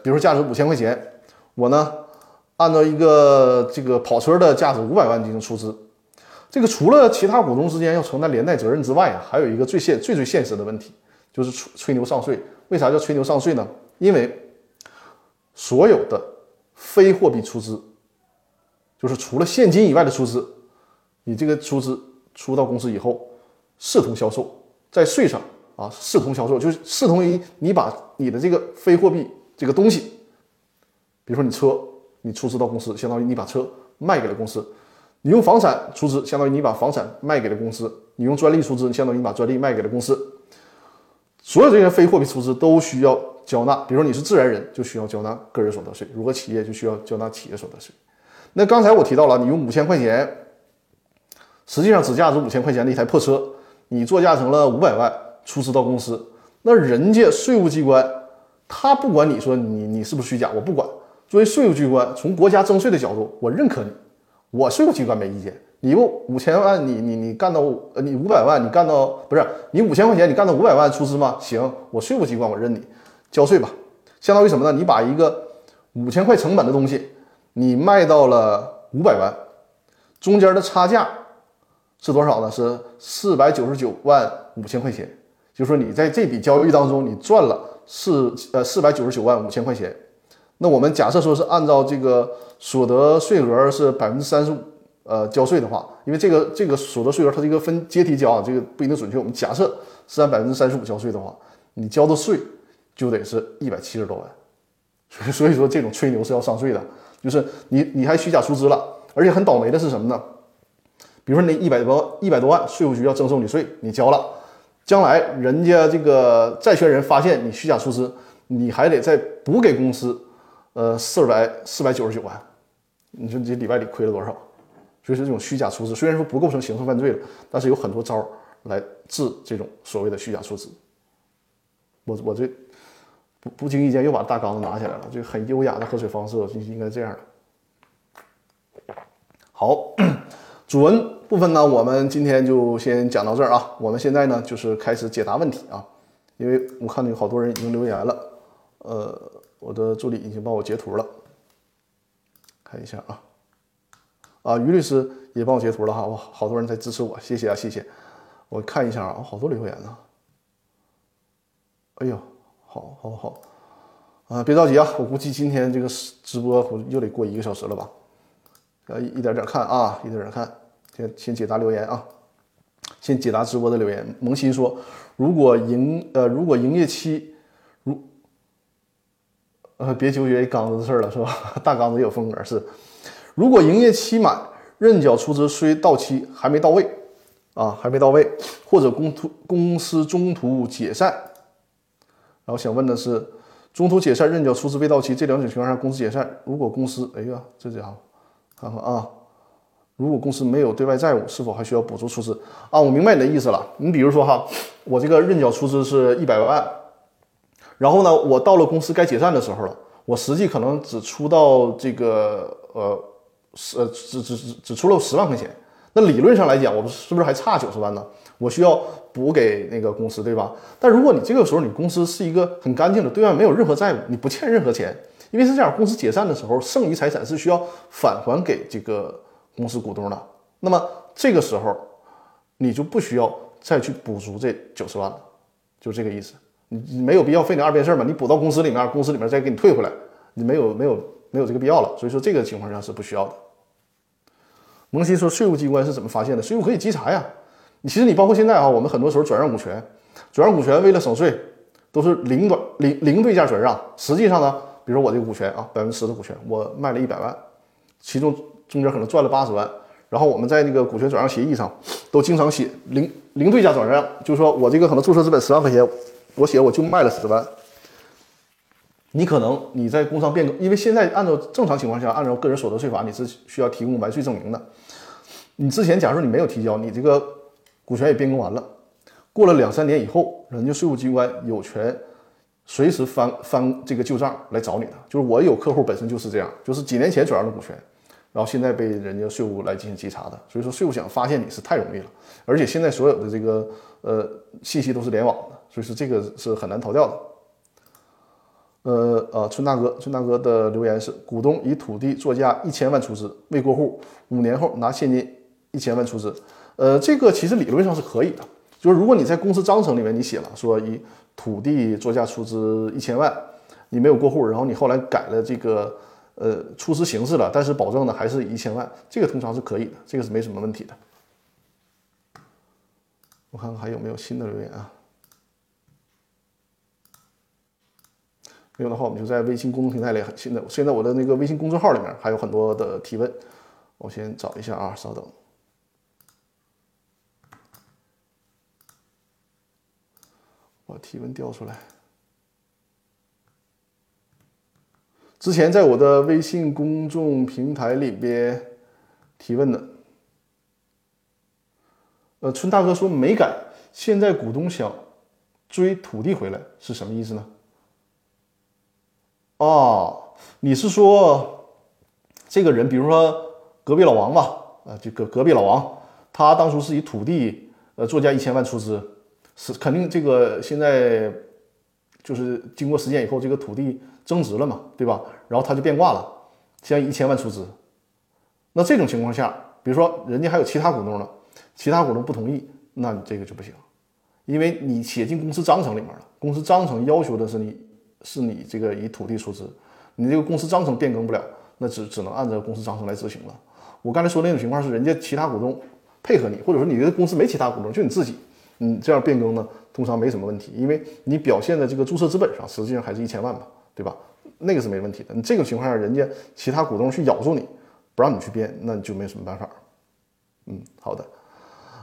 Speaker 1: 比如说价值五千块钱，我呢。按照一个这个跑车的价值五百万进行出资，这个除了其他股东之间要承担连带责任之外啊，还有一个最现最最现实的问题，就是吹吹牛上税。为啥叫吹牛上税呢？因为所有的非货币出资，就是除了现金以外的出资，你这个出资出到公司以后，视同销售，在税上啊视同销售，就是视同于你把你的这个非货币这个东西，比如说你车。你出资到公司，相当于你把车卖给了公司；你用房产出资，相当于你把房产卖给了公司；你用专利出资，相当于你把专利卖给了公司。所有这些非货币出资都需要交纳，比如说你是自然人，就需要交纳个人所得税；如果企业就需要交纳企业所得税。那刚才我提到了，你用五千块钱，实际上只价值五千块钱的一台破车，你作价成了五百万出资到公司，那人家税务机关他不管你说你你是不是虚假，我不管。作为税务机关，从国家征税的角度，我认可你，我税务机关没意见。你不五千万，你你你干到呃，你五百万，你干到不是你五千块钱，你干到五百万出资吗？行，我税务机关我认你，交税吧。相当于什么呢？你把一个五千块成本的东西，你卖到了五百万，中间的差价是多少呢？是四百九十九万五千块钱。就是说你在这笔交易当中，你赚了四呃四百九十九万五千块钱。那我们假设说是按照这个所得税额是百分之三十五，呃，交税的话，因为这个这个所得税额它是一个分阶梯交啊，这个不一定准确。我们假设是按百分之三十五交税的话，你交的税就得是一百七十多万。所以所以说这种吹牛是要上税的，就是你你还虚假出资了，而且很倒霉的是什么呢？比如说那一百多一百多万，税务局要征收你税，你交了，将来人家这个债权人发现你虚假出资，你还得再补给公司。呃，四百四百九十九万，你说这里外里亏了多少？所以说这种虚假出资，虽然说不构成刑事犯罪了，但是有很多招来治这种所谓的虚假出资。我我这不不经意间又把大缸子拿起来了，就很优雅的喝水方式，就应该这样的。好，*clears throat* 主文部分呢，我们今天就先讲到这儿啊。我们现在呢，就是开始解答问题啊，因为我看到有好多人已经留言了，呃，我的助理已经帮我截图了，看一下啊，啊，于律师也帮我截图了哈，哇，好多人在支持我，谢谢啊，谢谢。我看一下啊，好多留言呢，哎呦，好，好，好，啊，别着急啊，我估计今天这个直播又得过一个小时了吧。呃，一点点看啊，一点点看。先先解答留言啊，先解答直播的留言。萌新说，如果营呃如果营业期如呃别纠结缸子的事儿了是吧？*laughs* 大缸子也有风格是。如果营业期满，认缴出资虽到期还没到位啊，还没到位，或者公途公司中途解散，然后想问的是，中途解散认缴出资未到期这两种情况下，公司解散，如果公司哎呀这家伙。看看啊，如果公司没有对外债务，是否还需要补足出资啊？我明白你的意思了。你比如说哈，我这个认缴出资是一百万，然后呢，我到了公司该解散的时候了，我实际可能只出到这个呃十呃只只只只出了十万块钱。那理论上来讲，我们是不是还差九十万呢？我需要补给那个公司，对吧？但如果你这个时候你公司是一个很干净的，对外没有任何债务，你不欠任何钱。因为是这样，公司解散的时候，剩余财产是需要返还给这个公司股东的。那么这个时候，你就不需要再去补足这九十万了，就这个意思。你没有必要费那二遍事儿嘛？你补到公司里面，公司里面再给你退回来，你没有没有没有这个必要了。所以说这个情况下是不需要的。蒙西说，税务机关是怎么发现的？税务可以稽查呀。你其实你包括现在啊，我们很多时候转让股权，转让股权为了省税，都是零短零零对价转让，实际上呢。比如说我这个股权啊，百分之十的股权，我卖了一百万，其中中间可能赚了八十万，然后我们在那个股权转让协议上都经常写零零对价转让，就是说我这个可能注册资本十万块钱，我写我就卖了十万。你可能你在工商变更，因为现在按照正常情况下，按照个人所得税法，你是需要提供完税证明的。你之前假如你没有提交，你这个股权也变更完了，过了两三年以后，人家税务机关有权。随时翻翻这个旧账来找你的，就是我有客户本身就是这样，就是几年前转让的股权，然后现在被人家税务来进行稽查的，所以说税务想发现你是太容易了，而且现在所有的这个呃信息都是联网的，所以说这个是很难逃掉的。呃呃，春大哥，春大哥的留言是：股东以土地作价一千万出资，未过户，五年后拿现金一千万出资。呃，这个其实理论上是可以的，就是如果你在公司章程里面你写了说以土地作价出资一千万，你没有过户，然后你后来改了这个呃出资形式了，但是保证的还是一千万，这个通常是可以的，这个是没什么问题的。我看看还有没有新的留言啊？没有的话，我们就在微信公众平台里。现在现在我的那个微信公众号里面还有很多的提问，我先找一下啊，稍等。把提问调出来。之前在我的微信公众平台里边提问的，呃，春大哥说没改，现在股东想追土地回来是什么意思呢？哦，你是说这个人，比如说隔壁老王吧，啊，这个隔壁老王，他当初是以土地呃作价一千万出资。是肯定，这个现在就是经过实践以后，这个土地增值了嘛，对吧？然后他就变卦了，像一千万出资。那这种情况下，比如说人家还有其他股东呢，其他股东不同意，那你这个就不行，因为你写进公司章程里面了。公司章程要求的是你是你这个以土地出资，你这个公司章程变更不了，那只只能按照公司章程来执行了。我刚才说那种情况是人家其他股东配合你，或者说你的公司没其他股东，就你自己。嗯，这样变更呢，通常没什么问题，因为你表现的这个注册资本上，实际上还是一千万吧，对吧？那个是没问题的。你这个情况下，人家其他股东去咬住你，不让你去编，那你就没有什么办法。嗯，好的。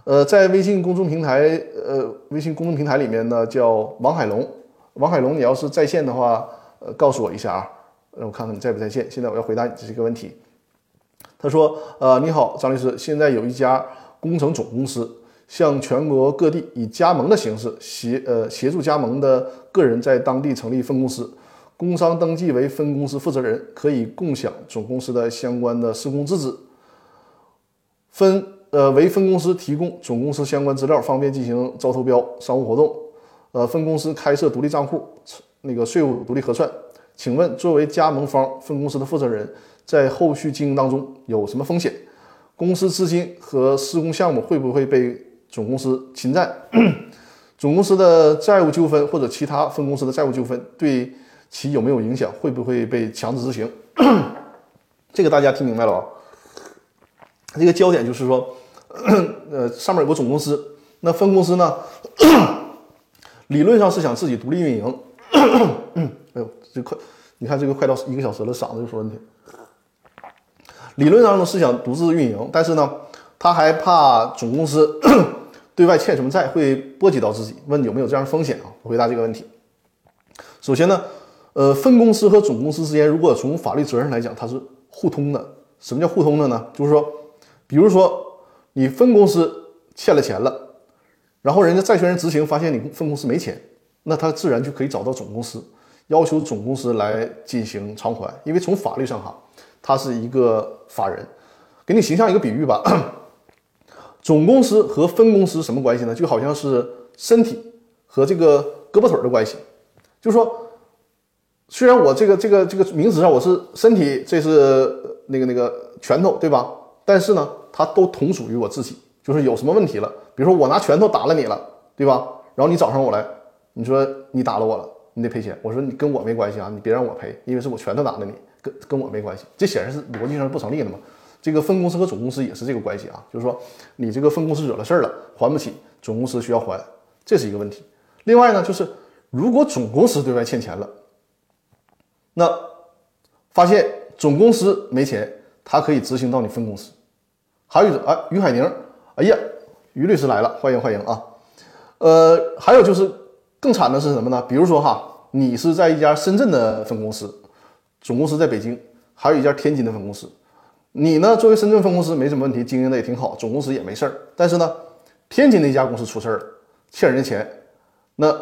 Speaker 1: 呃，在微信公众平台，呃，微信公众平台里面呢，叫王海龙。王海龙，你要是在线的话，呃，告诉我一下啊，让我看看你在不在线。现在我要回答你这个问题。他说，呃，你好，张律师，现在有一家工程总公司。向全国各地以加盟的形式协呃协助加盟的个人在当地成立分公司，工商登记为分公司负责人，可以共享总公司的相关的施工资质。分呃为分公司提供总公司相关资料，方便进行招投标、商务活动。呃，分公司开设独立账户，那个税务独立核算。请问，作为加盟方分公司的负责人，在后续经营当中有什么风险？公司资金和施工项目会不会被总公司侵占？总公司的债务纠纷或者其他分公司的债务纠纷对其有没有影响？会不会被强制执行？*coughs* 这个大家听明白了吧？这个焦点就是说，*coughs* 呃，上面有个总公司，那分公司呢，*coughs* 理论上是想自己独立运营。哎呦，这快，你看这个快到一个小时了，嗓子就出问题。理论上呢是想独自运营，但是呢，他还怕总公司对外欠什么债会波及到自己，问有没有这样的风险啊？回答这个问题。首先呢，呃，分公司和总公司之间，如果从法律责任来讲，它是互通的。什么叫互通的呢？就是说。比如说，你分公司欠了钱了，然后人家债权人执行发现你分公司没钱，那他自然就可以找到总公司，要求总公司来进行偿还。因为从法律上哈，他是一个法人。给你形象一个比喻吧，*coughs* 总公司和分公司什么关系呢？就好像是身体和这个胳膊腿的关系。就是说，虽然我这个这个这个名词上我是身体，这是那个那个拳头，对吧？但是呢。它都同属于我自己，就是有什么问题了，比如说我拿拳头打了你了，对吧？然后你找上我来，你说你打了我了，你得赔钱。我说你跟我没关系啊，你别让我赔，因为是我拳头打的你，跟跟我没关系。这显然是逻辑上是不成立的嘛。这个分公司和总公司也是这个关系啊，就是说你这个分公司惹了事儿了，还不起，总公司需要还，这是一个问题。另外呢，就是如果总公司对外欠钱了，那发现总公司没钱，他可以执行到你分公司。还有一种啊，于海宁，哎呀，于律师来了，欢迎欢迎啊。呃，还有就是更惨的是什么呢？比如说哈，你是在一家深圳的分公司，总公司在北京，还有一家天津的分公司。你呢，作为深圳分公司没什么问题，经营的也挺好，总公司也没事儿。但是呢，天津那家公司出事儿了，欠人家钱，那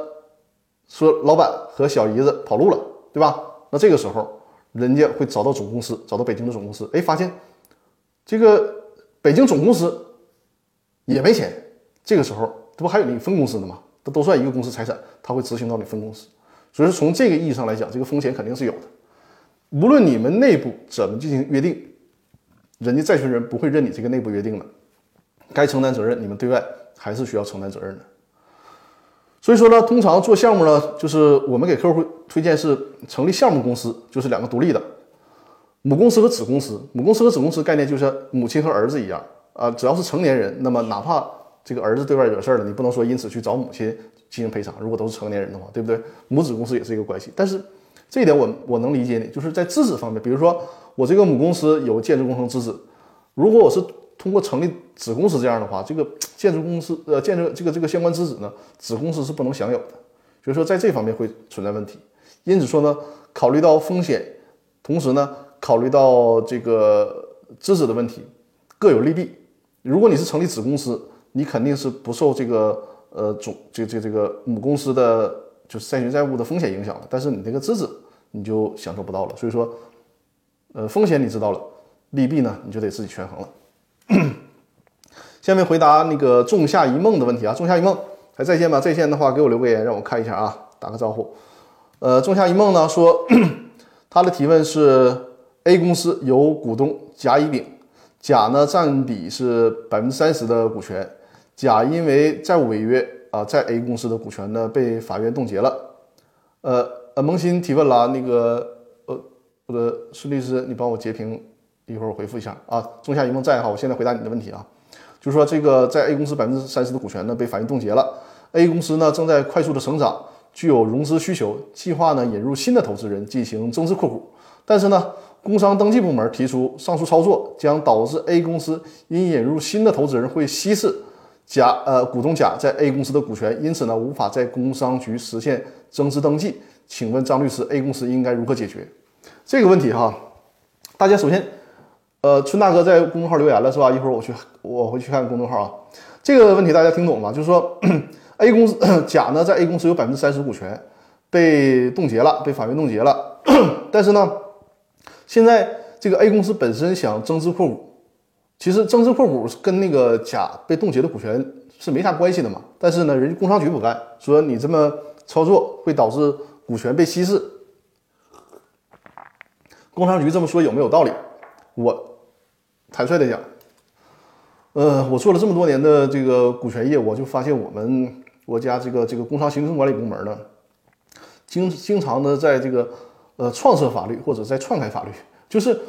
Speaker 1: 说老板和小姨子跑路了，对吧？那这个时候，人家会找到总公司，找到北京的总公司，哎，发现这个。北京总公司也没钱，这个时候这不还有你分公司的吗？这都算一个公司财产，他会执行到你分公司。所以说从这个意义上来讲，这个风险肯定是有的。无论你们内部怎么进行约定，人家债权人不会认你这个内部约定的，该承担责任，你们对外还是需要承担责任的。所以说呢，通常做项目呢，就是我们给客户推荐是成立项目公司，就是两个独立的。母公司和子公司，母公司和子公司概念就像母亲和儿子一样啊，只要是成年人，那么哪怕这个儿子对外惹事儿了，你不能说因此去找母亲进行赔偿。如果都是成年人的话，对不对？母子公司也是一个关系。但是这一点我我能理解你，就是在资质方面，比如说我这个母公司有建筑工程资质，如果我是通过成立子公司这样的话，这个 *tsk* 建筑公司呃建筑这个这个相关资质呢，子公司是不能享有的。所以说在这方面会存在问题。因此说呢，考虑到风险，同时呢。考虑到这个资质的问题，各有利弊。如果你是成立子公司，你肯定是不受这个呃总这这这个母公司的就是债权债务的风险影响的，但是你这个资质你就享受不到了。所以说，呃，风险你知道了，利弊呢你就得自己权衡了。*coughs* 下面回答那个仲夏一梦的问题啊，仲夏一梦还在线吗？在线的话给我留个言，让我看一下啊，打个招呼。呃，仲夏一梦呢说 *coughs* 他的提问是。A 公司有股东甲、乙、丙，甲呢占比是百分之三十的股权，甲因为债务违约啊，在 A 公司的股权呢被法院冻结了。呃呃，萌新提问了，那个呃，我的孙律师，你帮我截屏，一会儿我回复一下啊。仲夏一梦在哈，我现在回答你的问题啊，就是说这个在 A 公司百分之三十的股权呢被法院冻结了，A 公司呢正在快速的成长，具有融资需求，计划呢引入新的投资人进行增资扩股，但是呢。工商登记部门提出上述操作将导致 A 公司因引入新的投资人会稀释甲呃股东甲在 A 公司的股权，因此呢无法在工商局实现增资登记。请问张律师，A 公司应该如何解决这个问题？哈，大家首先，呃，春大哥在公众号留言了是吧？一会儿我去我回去看公众号啊。这个问题大家听懂了？就是说 A 公司 *coughs* 甲呢在 A 公司有百分之三十股权被冻结了，被法院冻结了，*coughs* 但是呢。现在这个 A 公司本身想增资扩股，其实增资扩股跟那个甲被冻结的股权是没啥关系的嘛。但是呢，人家工商局不干，说你这么操作会导致股权被稀释。工商局这么说有没有道理？我坦率的讲，呃，我做了这么多年的这个股权业务，我就发现我们国家这个这个工商行政管理部门呢，经经常的在这个呃创设法律或者在篡改法律，就是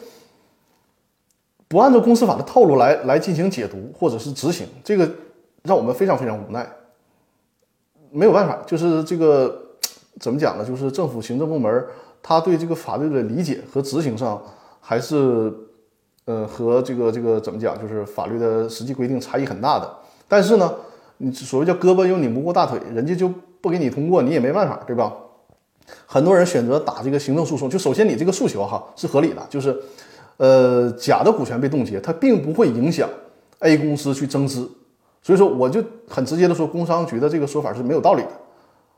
Speaker 1: 不按照公司法的套路来来进行解读或者是执行，这个让我们非常非常无奈。没有办法，就是这个怎么讲呢？就是政府行政部门他对这个法律的理解和执行上还是。呃，和这个这个怎么讲，就是法律的实际规定差异很大的。但是呢，你所谓叫胳膊又拧不过大腿，人家就不给你通过，你也没办法，对吧？很多人选择打这个行政诉讼，就首先你这个诉求哈是合理的，就是呃甲的股权被冻结，它并不会影响 A 公司去增资，所以说我就很直接的说，工商局的这个说法是没有道理的。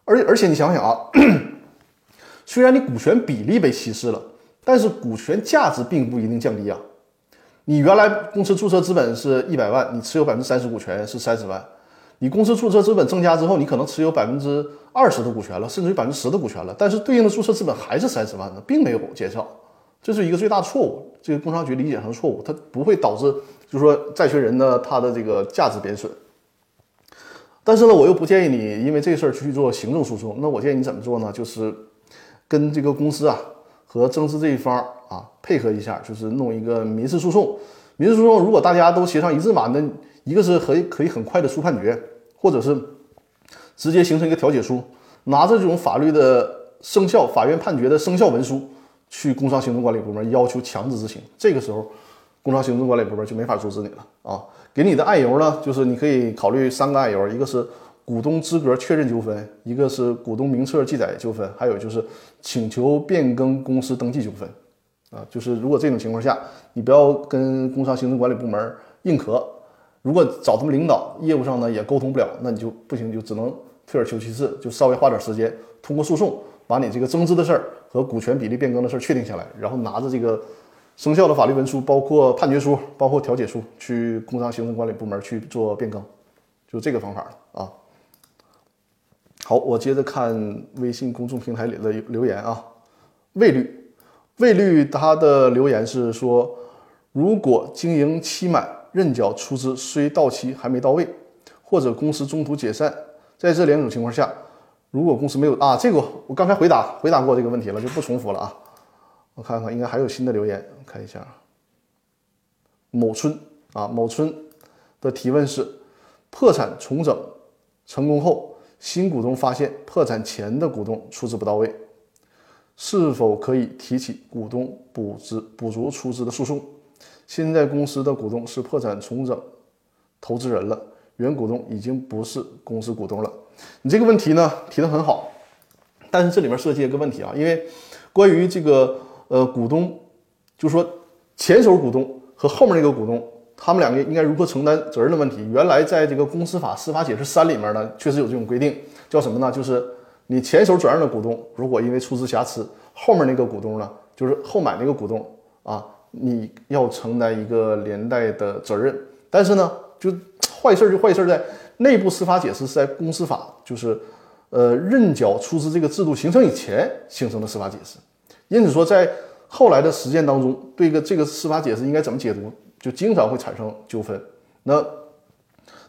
Speaker 1: 而且而且你想想啊，*coughs* 虽然你股权比例被稀释了，但是股权价值并不一定降低啊。你原来公司注册资本是一百万，你持有百分之三十股权是三十万。你公司注册资本增加之后，你可能持有百分之二十的股权了，甚至于百分之十的股权了，但是对应的注册资本还是三十万呢，并没有减少，这是一个最大错误。这个工商局理解上的错误，它不会导致就是说债权人呢他的这个价值贬损。但是呢，我又不建议你因为这事儿去做行政诉讼。那我建议你怎么做呢？就是跟这个公司啊和增资这一方。啊，配合一下，就是弄一个民事诉讼。民事诉讼如果大家都协商一致嘛，那一个是可以可以很快的出判决，或者是直接形成一个调解书，拿着这种法律的生效、法院判决的生效文书去工商行政管理部门要求强制执行。这个时候，工商行政管理部门就没法阻止你了啊。给你的案由呢，就是你可以考虑三个案由，一个是股东资格确认纠纷，一个是股东名册记载纠纷，还有就是请求变更公司登记纠纷。啊，就是如果这种情况下，你不要跟工商行政管理部门硬磕。如果找他们领导，业务上呢也沟通不了，那你就不行，就只能退而求其次，就稍微花点时间，通过诉讼把你这个增资的事儿和股权比例变更的事儿确定下来，然后拿着这个生效的法律文书，包括判决书、包括调解书，去工商行政管理部门去做变更，就这个方法了啊。好，我接着看微信公众平台里的留言啊，魏律。魏律他的留言是说，如果经营期满认缴出资虽到期还没到位，或者公司中途解散，在这两种情况下，如果公司没有啊，这个我刚才回答回答过这个问题了，就不重复了啊。我看看，应该还有新的留言，看一下。某村啊，某村的提问是：破产重整成功后，新股东发现破产前的股东出资不到位。是否可以提起股东补资补足出资的诉讼？现在公司的股东是破产重整投资人了，原股东已经不是公司股东了。你这个问题呢提得很好，但是这里面涉及一个问题啊，因为关于这个呃股东，就是说前手股东和后面那个股东，他们两个应该如何承担责任的问题，原来在这个公司法司法解释三里面呢，确实有这种规定，叫什么呢？就是。你前手转让的股东，如果因为出资瑕疵，后面那个股东呢，就是后买那个股东啊，你要承担一个连带的责任。但是呢，就坏事就坏事在内部司法解释是在公司法，就是呃认缴出资这个制度形成以前形成的司法解释。因此说，在后来的实践当中，对个这个司法解释应该怎么解读，就经常会产生纠纷。那。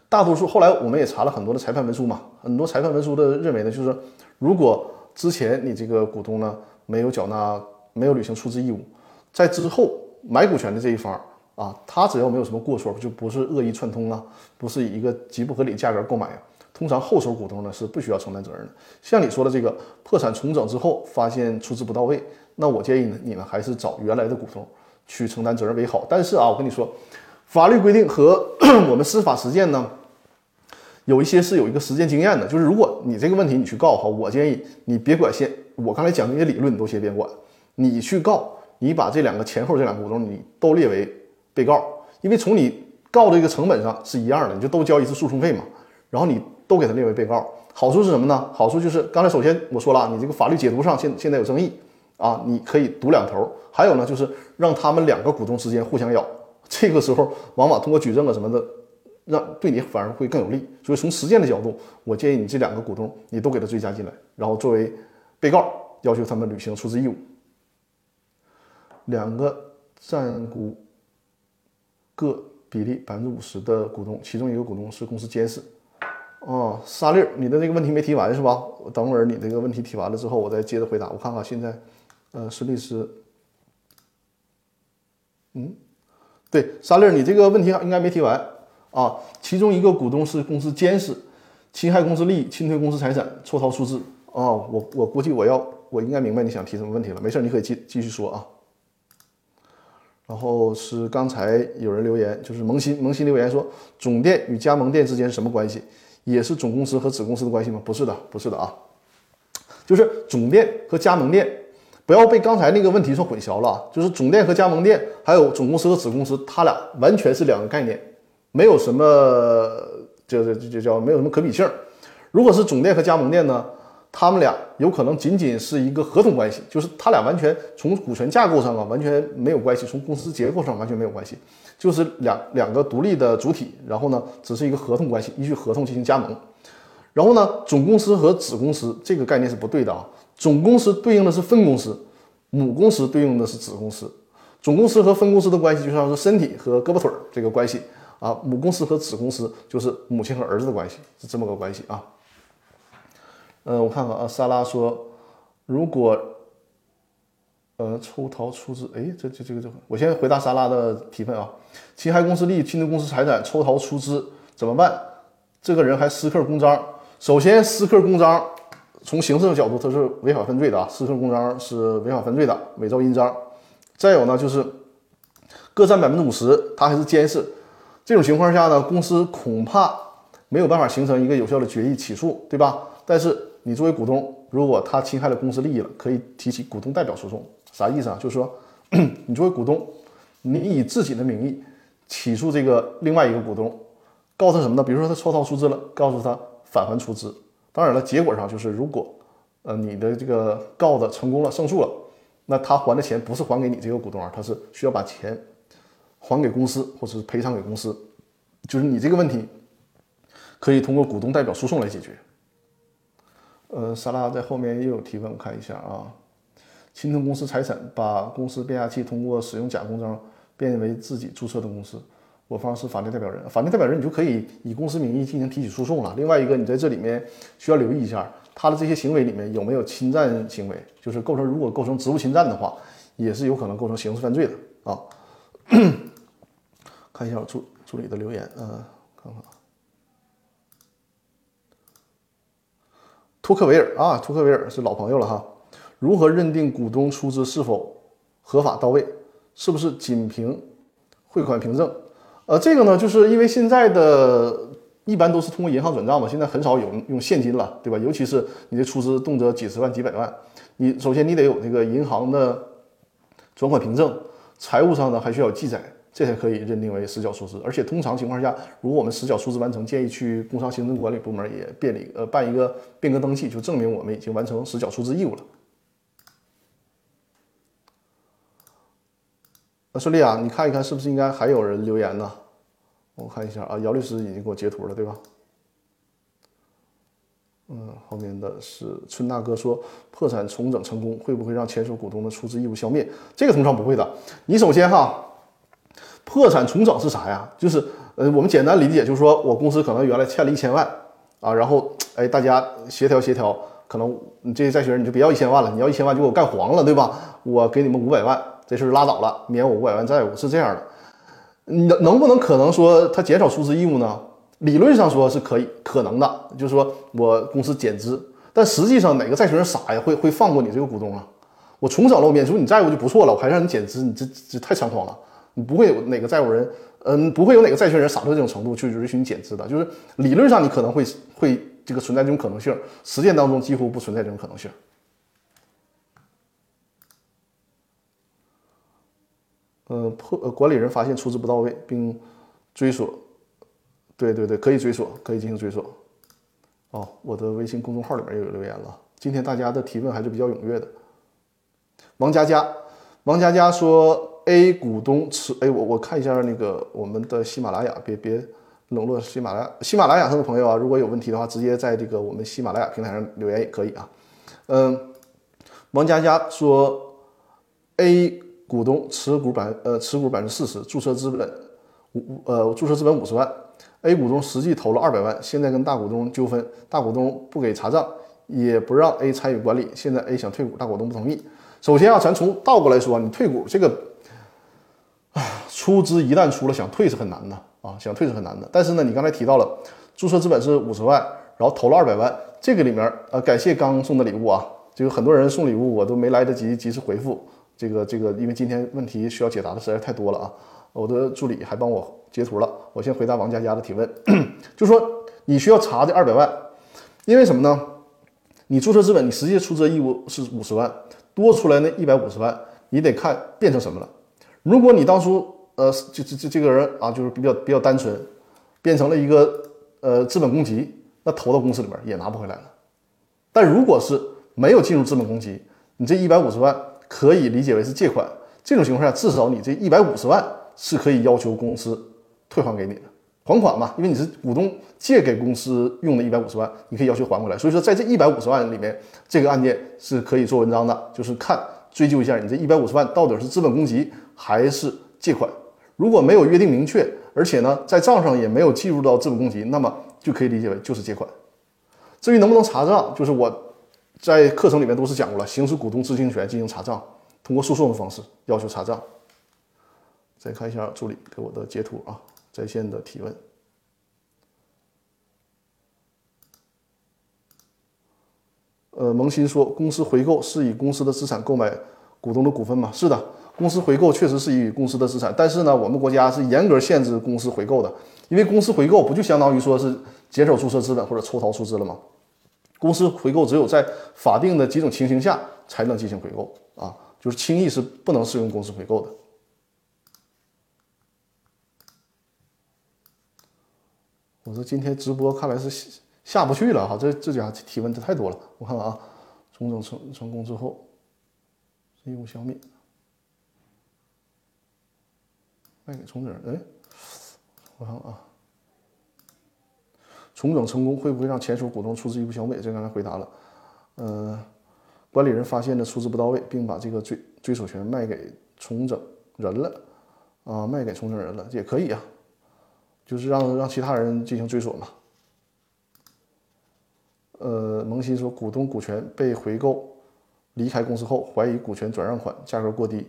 Speaker 1: 大多数后来我们也查了很多的裁判文书嘛，很多裁判文书的认为呢，就是如果之前你这个股东呢没有缴纳、没有履行出资义务，在之后买股权的这一方啊，他只要没有什么过错，就不是恶意串通啊，不是以一个极不合理价格购买啊，通常后手股东呢是不需要承担责任的。像你说的这个破产重整之后发现出资不到位，那我建议呢，你呢还是找原来的股东去承担责任为好。但是啊，我跟你说，法律规定和 *clears throat* 我们司法实践呢。有一些是有一个实践经验的，就是如果你这个问题你去告哈，我建议你别管先，我刚才讲那些理论你都先别管，你去告，你把这两个前后这两个股东你都列为被告，因为从你告的这个成本上是一样的，你就都交一次诉讼费嘛，然后你都给他列为被告，好处是什么呢？好处就是刚才首先我说了，你这个法律解读上现现在有争议。啊，你可以赌两头，还有呢就是让他们两个股东之间互相咬这个时候往往通过举证啊什么的，让对你反而会更有利。所以从实践的角度，我建议你这两个股东你都给他追加进来，然后作为被告要求他们履行出资义务。两个占股各比例百分之五十的股东，其中一个股东是公司监事。哦，沙粒儿，你的这个问题没提完是吧？我等会儿你这个问题提完了之后，我再接着回答。我看看现在，呃，孙律师，嗯，对，沙粒儿，你这个问题应该没提完啊。其中一个股东是公司监事，侵害公司利益，侵退公司财产，错逃出资。啊，我我估计我要我应该明白你想提什么问题了。没事，你可以继继续说啊。然后是刚才有人留言，就是萌新萌新留言说，总店与加盟店之间是什么关系？也是总公司和子公司的关系吗？不是的，不是的啊，就是总店和加盟店，不要被刚才那个问题所混淆了。就是总店和加盟店，还有总公司和子公司，它俩完全是两个概念，没有什么，就就就叫没有什么可比性。如果是总店和加盟店呢？他们俩有可能仅仅是一个合同关系，就是他俩完全从股权架构上啊完全没有关系，从公司结构上完全没有关系，就是两两个独立的主体，然后呢只是一个合同关系，依据合同进行加盟。然后呢，总公司和子公司这个概念是不对的啊，总公司对应的是分公司，母公司对应的是子公司。总公司和分公司的关系就像是身体和胳膊腿儿这个关系啊，母公司和子公司就是母亲和儿子的关系，是这么个关系啊。嗯，我看看啊，萨拉说，如果，呃，抽逃出资，哎，这这这个这个，我先回答萨拉的提问啊，侵害公司利益，侵吞公司财产，抽逃出资怎么办？这个人还私刻公章，首先私刻公章，从刑事的角度，他是违法犯罪的啊，私刻公章是违法犯罪的，伪造印章。再有呢，就是各占百分之五十，他还是监事，这种情况下呢，公司恐怕没有办法形成一个有效的决议起诉，对吧？但是你作为股东，如果他侵害了公司利益了，可以提起股东代表诉讼。啥意思啊？就是说，*clears throat* 你作为股东，你以自己的名义起诉这个另外一个股东，告诉他什么呢？比如说他抽逃出资了，告诉他返还出资。当然了，结果上就是，如果呃你的这个告的成功了，胜诉了，那他还的钱不是还给你这个股东啊，他是需要把钱还给公司，或者是赔偿给公司。就是你这个问题，可以通过股东代表诉讼来解决。呃，莎拉在后面又有提问，我看一下啊。侵吞公司财产，把公司变压器通过使用假公章变为自己注册的公司，我方是法定代表人，法定代表人你就可以以公司名义进行提起诉讼了。另外一个，你在这里面需要留意一下，他的这些行为里面有没有侵占行为，就是构成如果构成职务侵占的话，也是有可能构成刑事犯罪的啊。看一下我助助理的留言，啊，看看。托克维尔啊，托克维尔是老朋友了哈。如何认定股东出资是否合法到位？是不是仅凭汇款凭证？呃，这个呢，就是因为现在的一般都是通过银行转账嘛，现在很少有用现金了，对吧？尤其是你的出资动辄几十万、几百万，你首先你得有这个银行的转款凭证，财务上呢还需要记载。这才可以认定为实缴出资，而且通常情况下，如果我们实缴出资完成，建议去工商行政管理部门也办理呃办一个变更登记，就证明我们已经完成实缴出资义务了。那顺利啊，你看一看是不是应该还有人留言呢？我看一下啊，姚律师已经给我截图了，对吧？嗯，后面的是春大哥说，破产重整成功会不会让前手股东的出资义务消灭？这个通常不会的。你首先哈。破产重整是啥呀？就是呃，我们简单理解就是说我公司可能原来欠了一千万啊，然后哎，大家协调协调，可能你这些债权人你就别要一千万了，你要一千万就给我干黄了，对吧？我给你们五百万，这事拉倒了，免我五百万债务，是这样的。能能不能可能说他减少出资义务呢？理论上说是可以可能的，就是说我公司减资，但实际上哪个债权人傻呀，会会放过你这个股东啊？我重整了，我免除你债务就不错了，我还让你减资，你这这太猖狂了。你不会有哪个债务人，嗯，不会有哪个债权人傻到这种程度去允许你减资的。就是理论上你可能会会这个存在这种可能性，实践当中几乎不存在这种可能性。呃，破呃管理人发现出资不到位并追索，对对对，可以追索，可以进行追索。哦，我的微信公众号里面又有留言了。今天大家的提问还是比较踊跃的。王佳佳，王佳佳说。A 股东持哎，我我看一下那个我们的喜马拉雅，别别冷落喜马拉雅喜马拉雅上的朋友啊，如果有问题的话，直接在这个我们喜马拉雅平台上留言也可以啊。嗯，王佳佳说 A 股东持股百呃持股百分之四十，注册资本五呃注册资本五十万，A 股东实际投了二百万，现在跟大股东纠纷，大股东不给查账，也不让 A 参与管理，现在 A 想退股，大股东不同意。首先啊，咱从倒过来说，你退股这个。出资一旦出了，想退是很难的啊，想退是很难的。但是呢，你刚才提到了注册资本是五十万，然后投了二百万，这个里面呃，感谢刚送的礼物啊，就有很多人送礼物，我都没来得及及时回复。这个这个，因为今天问题需要解答的实在太多了啊，我的助理还帮我截图了。我先回答王佳佳的提问，*clears throat* 就说你需要查这二百万，因为什么呢？你注册资本你实际出资义务是五十万，多出来那一百五十万，你得看变成什么了。如果你当初呃，就这这这个人啊，就是比较比较单纯，变成了一个呃资本公积，那投到公司里面也拿不回来了。但如果是没有进入资本公积，你这一百五十万可以理解为是借款，这种情况下，至少你这一百五十万是可以要求公司退还给你的，还款嘛，因为你是股东借给公司用的一百五十万，你可以要求还回来。所以说，在这一百五十万里面，这个案件是可以做文章的，就是看追究一下你这一百五十万到底是资本公积还是借款。如果没有约定明确，而且呢，在账上也没有计入到资本公积，那么就可以理解为就是借款。至于能不能查账，就是我在课程里面都是讲过了，行使股东知情权进行查账，通过诉讼的方式要求查账。再看一下助理给我的截图啊，在线的提问。呃，萌新说，公司回购是以公司的资产购买股东的股份吗？是的。公司回购确实是以公司的资产，但是呢，我们国家是严格限制公司回购的，因为公司回购不就相当于说是减少注册资本或者抽逃出资了吗？公司回购只有在法定的几种情形下才能进行回购啊，就是轻易是不能适用公司回购的。我说今天直播看来是下不去了哈，这这家提问的太多了，我看看啊，重整成成功之后，业务消灭。卖给重整人，哎，我看看啊，重整成功会不会让前手股东出资一部消灭？这刚才回答了，呃，管理人发现的出资不到位，并把这个追追索权卖给重整人了，啊，卖给重整人了也可以啊，就是让让其他人进行追索嘛。呃，萌新说股东股权被回购，离开公司后怀疑股权转让款价格过低，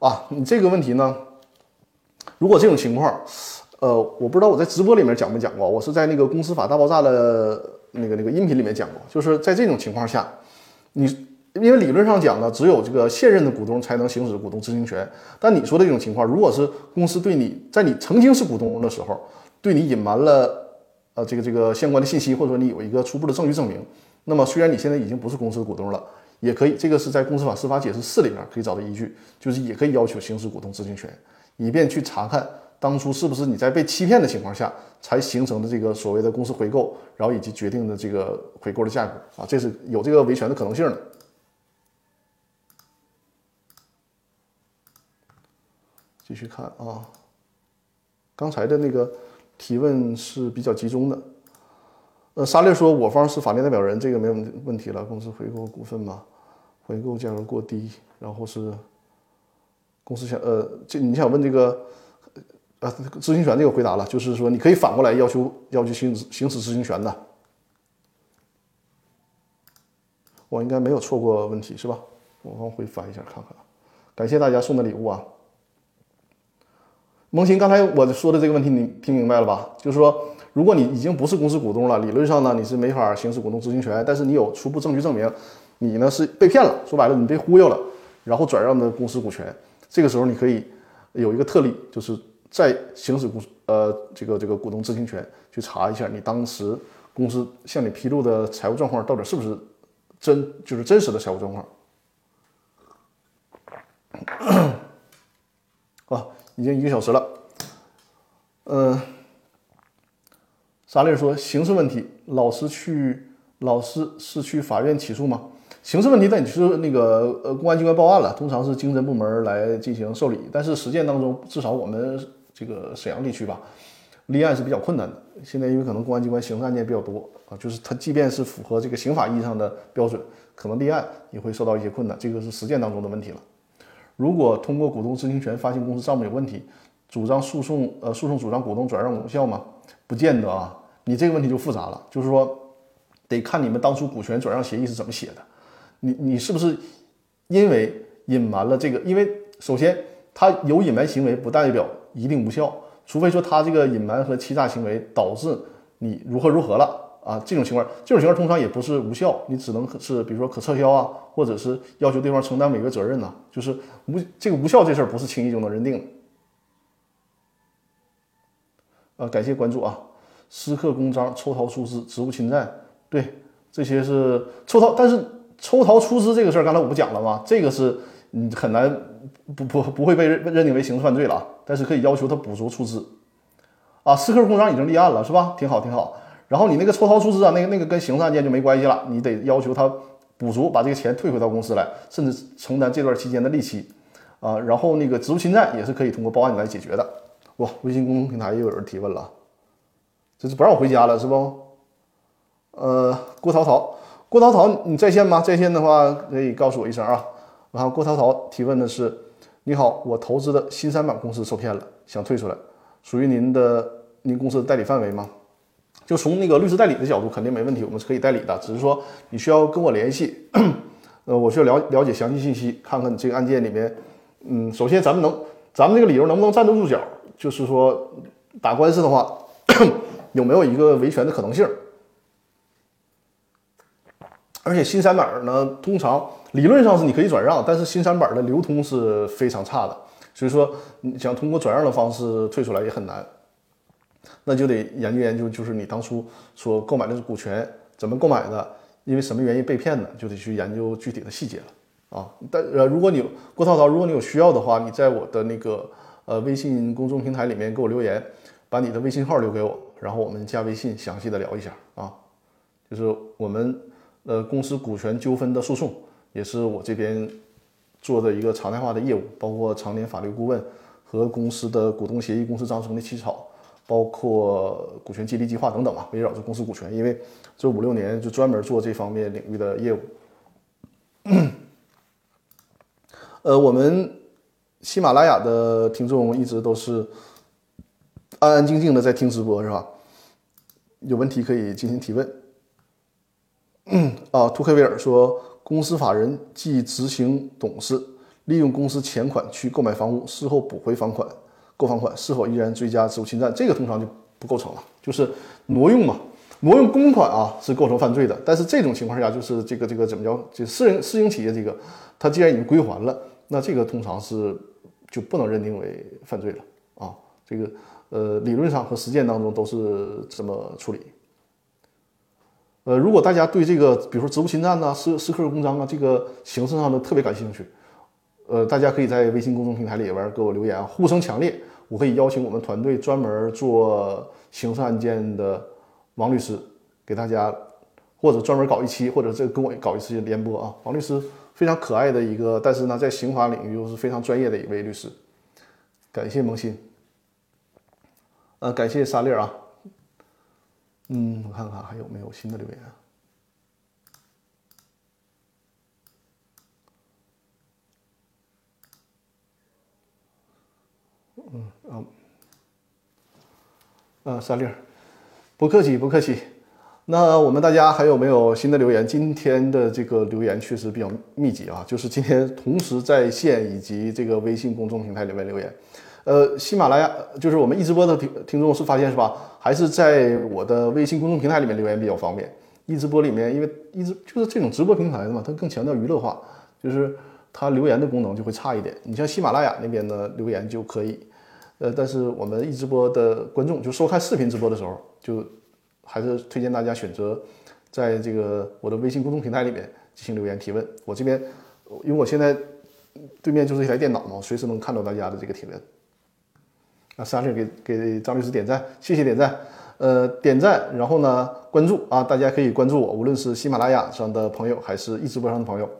Speaker 1: 啊，你这个问题呢？如果这种情况，呃，我不知道我在直播里面讲没讲过，我是在那个公司法大爆炸的那个那个音频里面讲过，就是在这种情况下，你因为理论上讲呢，只有这个现任的股东才能行使股东知情权，但你说的这种情况，如果是公司对你在你曾经是股东的时候，对你隐瞒了呃这个这个相关的信息，或者说你有一个初步的证据证明，那么虽然你现在已经不是公司的股东了，也可以，这个是在公司法司法解释四里面可以找到依据，就是也可以要求行使股东知情权。以便去查看当初是不是你在被欺骗的情况下才形成的这个所谓的公司回购，然后以及决定的这个回购的价格啊，这是有这个维权的可能性的。继续看啊，刚才的那个提问是比较集中的。呃，沙烈说我方是法定代表人，这个没有问题了。公司回购股份嘛，回购价格过低，然后是。公司想呃，这你想问这个呃知情权这个回答了，就是说你可以反过来要求要求行使行使知情权的，我应该没有错过问题是吧？我往回翻一下看看，感谢大家送的礼物啊。萌新，刚才我说的这个问题你听明白了吧？就是说，如果你已经不是公司股东了，理论上呢你是没法行使股东知情权，但是你有初步证据证明你呢是被骗了，说白了你被忽悠了，然后转让的公司股权。这个时候你可以有一个特例，就是在行使股呃这个这个股东知情权，去查一下你当时公司向你披露的财务状况到底是不是真，就是真实的财务状况。*coughs* 啊，已经一个小时了。嗯，沙利说刑事问题，老师去老师是去法院起诉吗？刑事问题，那你是那个呃公安机关报案了，通常是经侦部门来进行受理。但是实践当中，至少我们这个沈阳地区吧，立案是比较困难的。现在因为可能公安机关刑事案件比较多啊，就是它即便是符合这个刑法意义上的标准，可能立案也会受到一些困难。这个是实践当中的问题了。如果通过股东知情权发现公司账目有问题，主张诉讼呃诉讼主张股东转让无效吗？不见得啊。你这个问题就复杂了，就是说得看你们当初股权转让协议是怎么写的。你你是不是因为隐瞒了这个？因为首先他有隐瞒行为，不代表一定无效，除非说他这个隐瞒和欺诈行为导致你如何如何了啊？这种情况，这种情况通常也不是无效，你只能是比如说可撤销啊，或者是要求对方承担违约责任呐。就是无这个无效这事儿不是轻易就能认定的。呃，感谢关注啊！私刻公章、抽逃出资、职务侵占，对，这些是抽逃，但是。抽逃出资这个事儿，刚才我不讲了吗？这个是嗯很难不不不会被认认定为刑事犯罪了，但是可以要求他补足出资啊。私刻公章已经立案了，是吧？挺好挺好。然后你那个抽逃出资啊，那个那个跟刑事案件就没关系了，你得要求他补足，把这个钱退回到公司来，甚至承担这段期间的利息啊。然后那个职务侵占也是可以通过报案来解决的。哇，微信公众平台又有人提问了，这是不让我回家了是不？呃，郭涛涛。郭涛涛，你在线吗？在线的话可以告诉我一声啊。然后郭涛涛提问的是：你好，我投资的新三板公司受骗了，想退出来，属于您的您公司的代理范围吗？就从那个律师代理的角度，肯定没问题，我们是可以代理的。只是说你需要跟我联系，*coughs* 呃，我需要了了解详细信息，看看你这个案件里面，嗯，首先咱们能，咱们这个理由能不能站得住脚？就是说打官司的话，*coughs* 有没有一个维权的可能性？而且新三板呢，通常理论上是你可以转让，但是新三板的流通是非常差的，所以说你想通过转让的方式退出来也很难，那就得研究研究，就是你当初所购买的股权怎么购买的，因为什么原因被骗的，就得去研究具体的细节了啊。但呃，如果你郭涛涛，如果你有需要的话，你在我的那个呃微信公众平台里面给我留言，把你的微信号留给我，然后我们加微信详细的聊一下啊，就是我们。呃，公司股权纠纷的诉讼也是我这边做的一个常态化的业务，包括常年法律顾问和公司的股东协议、公司章程的起草，包括股权激励计划等等吧，围绕着公司股权，因为这五六年就专门做这方面领域的业务。呃，我们喜马拉雅的听众一直都是安安静静的在听直播，是吧？有问题可以进行提问。嗯啊，图克维尔说，公司法人即执行董事利用公司钱款去购买房屋，事后补回房款、购房款，是否依然追加职务侵占？这个通常就不构成了，就是挪用嘛，挪用公款啊是构成犯罪的。但是这种情况下，就是这个这个怎么叫？就私人私营企业这个，他既然已经归还了，那这个通常是就不能认定为犯罪了啊。这个呃，理论上和实践当中都是这么处理。呃，如果大家对这个，比如说职务侵占呐、私私刻公章啊，这个形式上的特别感兴趣，呃，大家可以在微信公众平台里边给我留言，呼声强烈，我可以邀请我们团队专门做刑事案件的王律师给大家，或者专门搞一期，或者这跟我搞一次联播啊。王律师非常可爱的一个，但是呢，在刑法领域又是非常专业的一位律师。感谢萌新，呃，感谢沙粒啊。嗯，我看看还有没有新的留言。嗯啊，呃，三粒，不客气，不客气。那我们大家还有没有新的留言？今天的这个留言确实比较密集啊，就是今天同时在线以及这个微信公众平台里面留言。呃，喜马拉雅就是我们一直播的听听众是发现是吧？还是在我的微信公众平台里面留言比较方便。一直播里面，因为一直就是这种直播平台的嘛，它更强调娱乐化，就是它留言的功能就会差一点。你像喜马拉雅那边的留言就可以，呃，但是我们一直播的观众就收看视频直播的时候，就还是推荐大家选择在这个我的微信公众平台里面进行留言提问。我这边因为我现在对面就是一台电脑嘛，随时能看到大家的这个提问。啊，三十给给张律师点赞，谢谢点赞。呃，点赞，然后呢关注啊，大家可以关注我，无论是喜马拉雅上的朋友还是一直播上的朋友，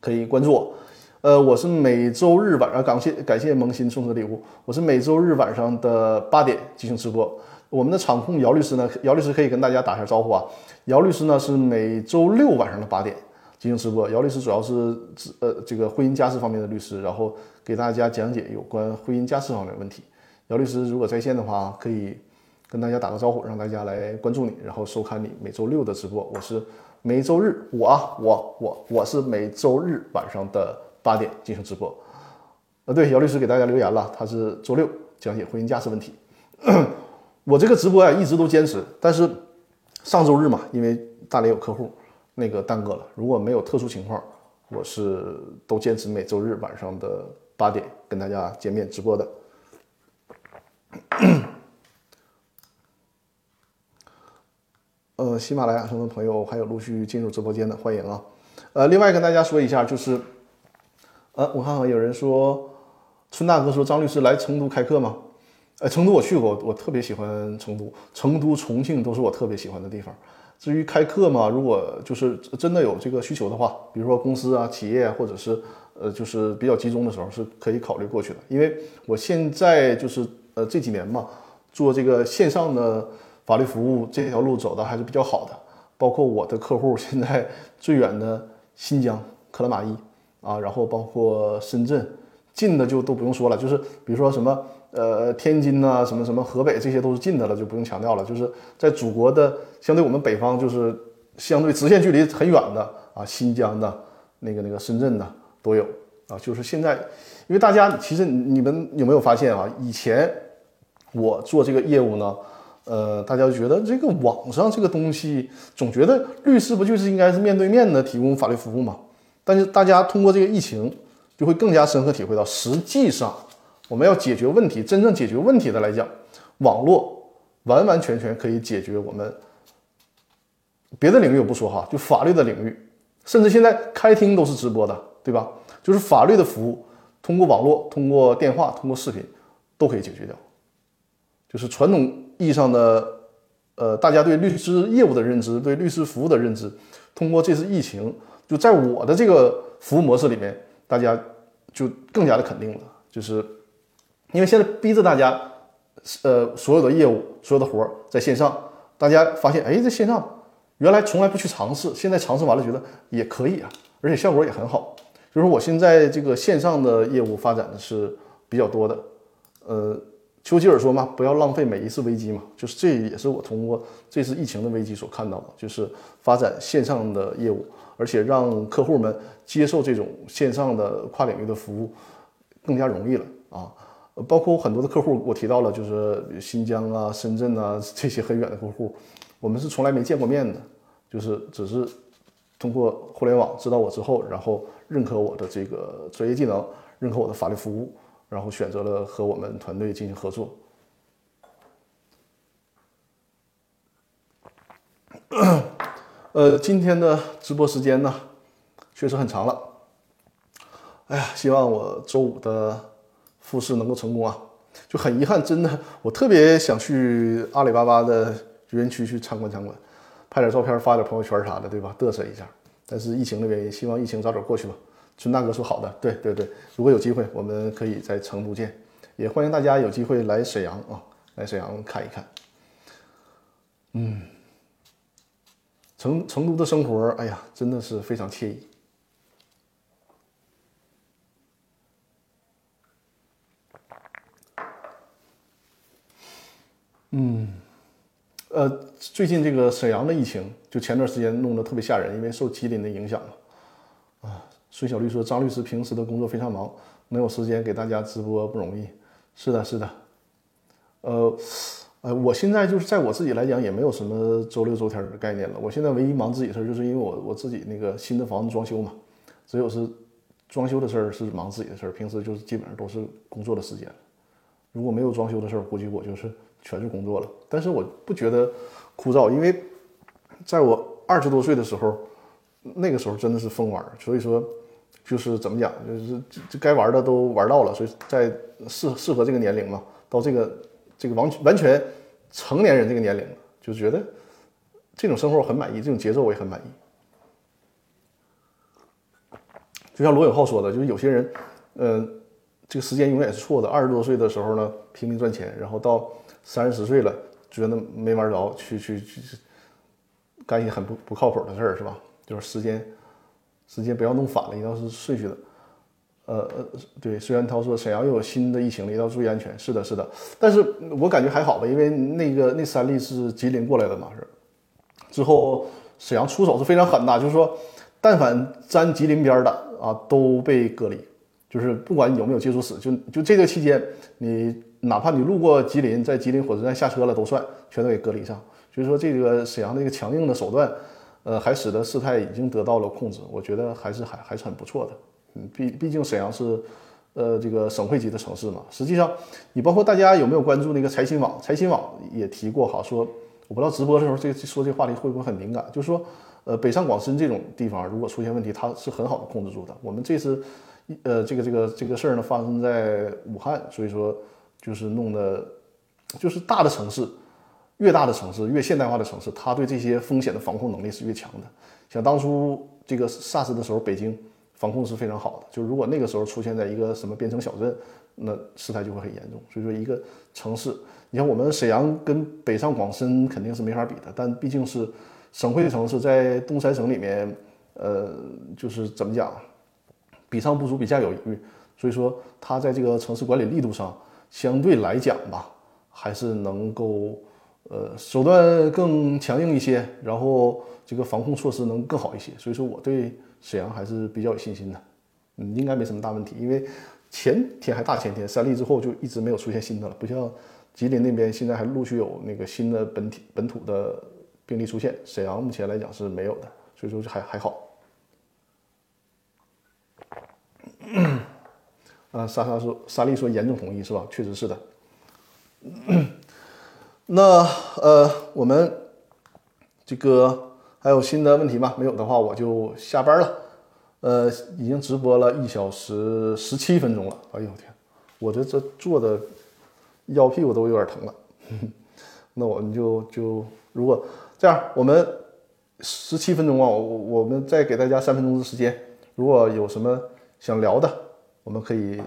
Speaker 1: 可以关注我。呃，我是每周日晚上，感谢感谢萌新送的礼物，我是每周日晚上的八点进行直播。我们的场控姚律师呢，姚律师可以跟大家打一下招呼啊。姚律师呢是每周六晚上的八点进行直播。姚律师主要是呃这个婚姻家事方面的律师，然后给大家讲解有关婚姻家事方面的问题。姚律师如果在线的话，可以跟大家打个招呼，让大家来关注你，然后收看你每周六的直播。我是每周日，我啊我我我是每周日晚上的。八点进行直播，呃，对，姚律师给大家留言了，他是周六讲解婚姻家事问题。我这个直播呀一直都坚持，但是上周日嘛，因为大连有客户，那个耽搁了。如果没有特殊情况，我是都坚持每周日晚上的八点跟大家见面直播的。*coughs* 呃，喜马拉雅上的朋友还有陆续进入直播间的，欢迎啊。呃，另外跟大家说一下，就是。呃，我看看有人说，春大哥说张律师来成都开课吗？呃，成都我去过，我特别喜欢成都，成都、重庆都是我特别喜欢的地方。至于开课嘛，如果就是真的有这个需求的话，比如说公司啊、企业或者是呃，就是比较集中的时候，是可以考虑过去的。因为我现在就是呃这几年嘛，做这个线上的法律服务这条路走的还是比较好的。包括我的客户现在最远的新疆克拉玛依。啊，然后包括深圳，近的就都不用说了，就是比如说什么呃天津呐，什么什么河北，这些都是近的了，就不用强调了。就是在祖国的相对我们北方，就是相对直线距离很远的啊，新疆的那个那个深圳的都有啊。就是现在，因为大家其实你们有没有发现啊？以前我做这个业务呢，呃，大家就觉得这个网上这个东西，总觉得律师不就是应该是面对面的提供法律服务吗？但是大家通过这个疫情，就会更加深刻体会到，实际上我们要解决问题，真正解决问题的来讲，网络完完全全可以解决我们别的领域我不说哈，就法律的领域，甚至现在开庭都是直播的，对吧？就是法律的服务，通过网络、通过电话、通过视频都可以解决掉。就是传统意义上的，呃，大家对律师业务的认知，对律师服务的认知，通过这次疫情。就在我的这个服务模式里面，大家就更加的肯定了，就是因为现在逼着大家，呃，所有的业务、所有的活儿在线上，大家发现，哎，这线上原来从来不去尝试，现在尝试完了，觉得也可以啊，而且效果也很好。就是我现在这个线上的业务发展的是比较多的，呃。丘吉尔说嘛，不要浪费每一次危机嘛，就是这也是我通过这次疫情的危机所看到的，就是发展线上的业务，而且让客户们接受这种线上的跨领域的服务更加容易了啊。包括很多的客户，我提到了，就是新疆啊、深圳啊 *laughs* 这些很远的客户，我们是从来没见过面的，就是只是通过互联网知道我之后，然后认可我的这个专业技能，认可我的法律服务。然后选择了和我们团队进行合作。*coughs* 呃，今天的直播时间呢，确实很长了。哎呀，希望我周五的复试能够成功啊！就很遗憾，真的，我特别想去阿里巴巴的园区去参观参观，拍点照片发点朋友圈啥的，对吧？嘚瑟一下。但是疫情的原因，希望疫情早点过去吧。孙大哥说：“好的，对对对，如果有机会，我们可以在成都见，也欢迎大家有机会来沈阳啊，来沈阳看一看。嗯，成成都的生活，哎呀，真的是非常惬意。嗯，呃，最近这个沈阳的疫情，就前段时间弄得特别吓人，因为受吉林的影响嘛，啊。”孙小绿说：“张律师平时的工作非常忙，没有时间给大家直播不容易。”是的，是的。呃，呃，我现在就是在我自己来讲，也没有什么周六周天的概念了。我现在唯一忙自己的事儿，就是因为我我自己那个新的房子装修嘛，只有是装修的事儿是忙自己的事儿，平时就是基本上都是工作的时间。如果没有装修的事儿，估计我就是全是工作了。但是我不觉得枯燥，因为在我二十多岁的时候，那个时候真的是疯玩，所以说。就是怎么讲，就是这该玩的都玩到了，所以在适适合这个年龄嘛，到这个这个完完全成年人这个年龄，就觉得这种生活我很满意，这种节奏我也很满意。就像罗永浩说的，就是有些人，呃，这个时间永远是错的。二十多岁的时候呢，拼命赚钱，然后到三十岁了，觉得没玩着，去去去干一些很不不靠谱的事儿，是吧？就是时间，时间不要弄反了，一定要是顺序的。呃呃，对，虽然他说沈阳又有新的疫情了，一定要注意安全。是的，是的，但是我感觉还好吧，因为那个那三例是吉林过来的嘛，是。之后沈阳出手是非常狠的，就是说，但凡沾吉林边的啊，都被隔离，就是不管你有没有接触史，就就这个期间，你哪怕你路过吉林，在吉林火车站下车了都算，全都给隔离上。所以说这个沈阳的一个强硬的手段，呃，还使得事态已经得到了控制，我觉得还是还还是很不错的。嗯，毕毕竟沈阳是，呃，这个省会级的城市嘛。实际上，你包括大家有没有关注那个财新网？财新网也提过哈，说我不知道直播的时候这说这话题会不会很敏感？就是说，呃，北上广深这种地方如果出现问题，它是很好的控制住的。我们这次，呃，这个这个这个事儿呢发生在武汉，所以说就是弄的，就是大的城市，越大的城市越现代化的城市，它对这些风险的防控能力是越强的。像当初这个 SARS 的时候，北京。防控是非常好的，就如果那个时候出现在一个什么边城小镇，那事态就会很严重。所以说，一个城市，你像我们沈阳跟北上广深肯定是没法比的，但毕竟是省会城市，在东三省里面，呃，就是怎么讲，比上不足，比下有余。所以说，它在这个城市管理力度上，相对来讲吧，还是能够，呃，手段更强硬一些，然后这个防控措施能更好一些。所以说，我对。沈阳还是比较有信心的，嗯，应该没什么大问题。因为前天还大前天三例之后就一直没有出现新的了，不像吉林那边现在还陆续有那个新的本体本土的病例出现，沈阳目前来讲是没有的，所以说还还好。*coughs* 啊，莎莎说，莎莉说严重同意是吧？确实是的。那呃，我们这个。还有新的问题吗？没有的话，我就下班了。呃，已经直播了一小时十七分钟了。哎呦我天，我这这坐的腰屁股都有点疼了。*laughs* 那我们就就如果这样，我们十七分钟啊，我我们再给大家三分钟的时间。如果有什么想聊的，我们可以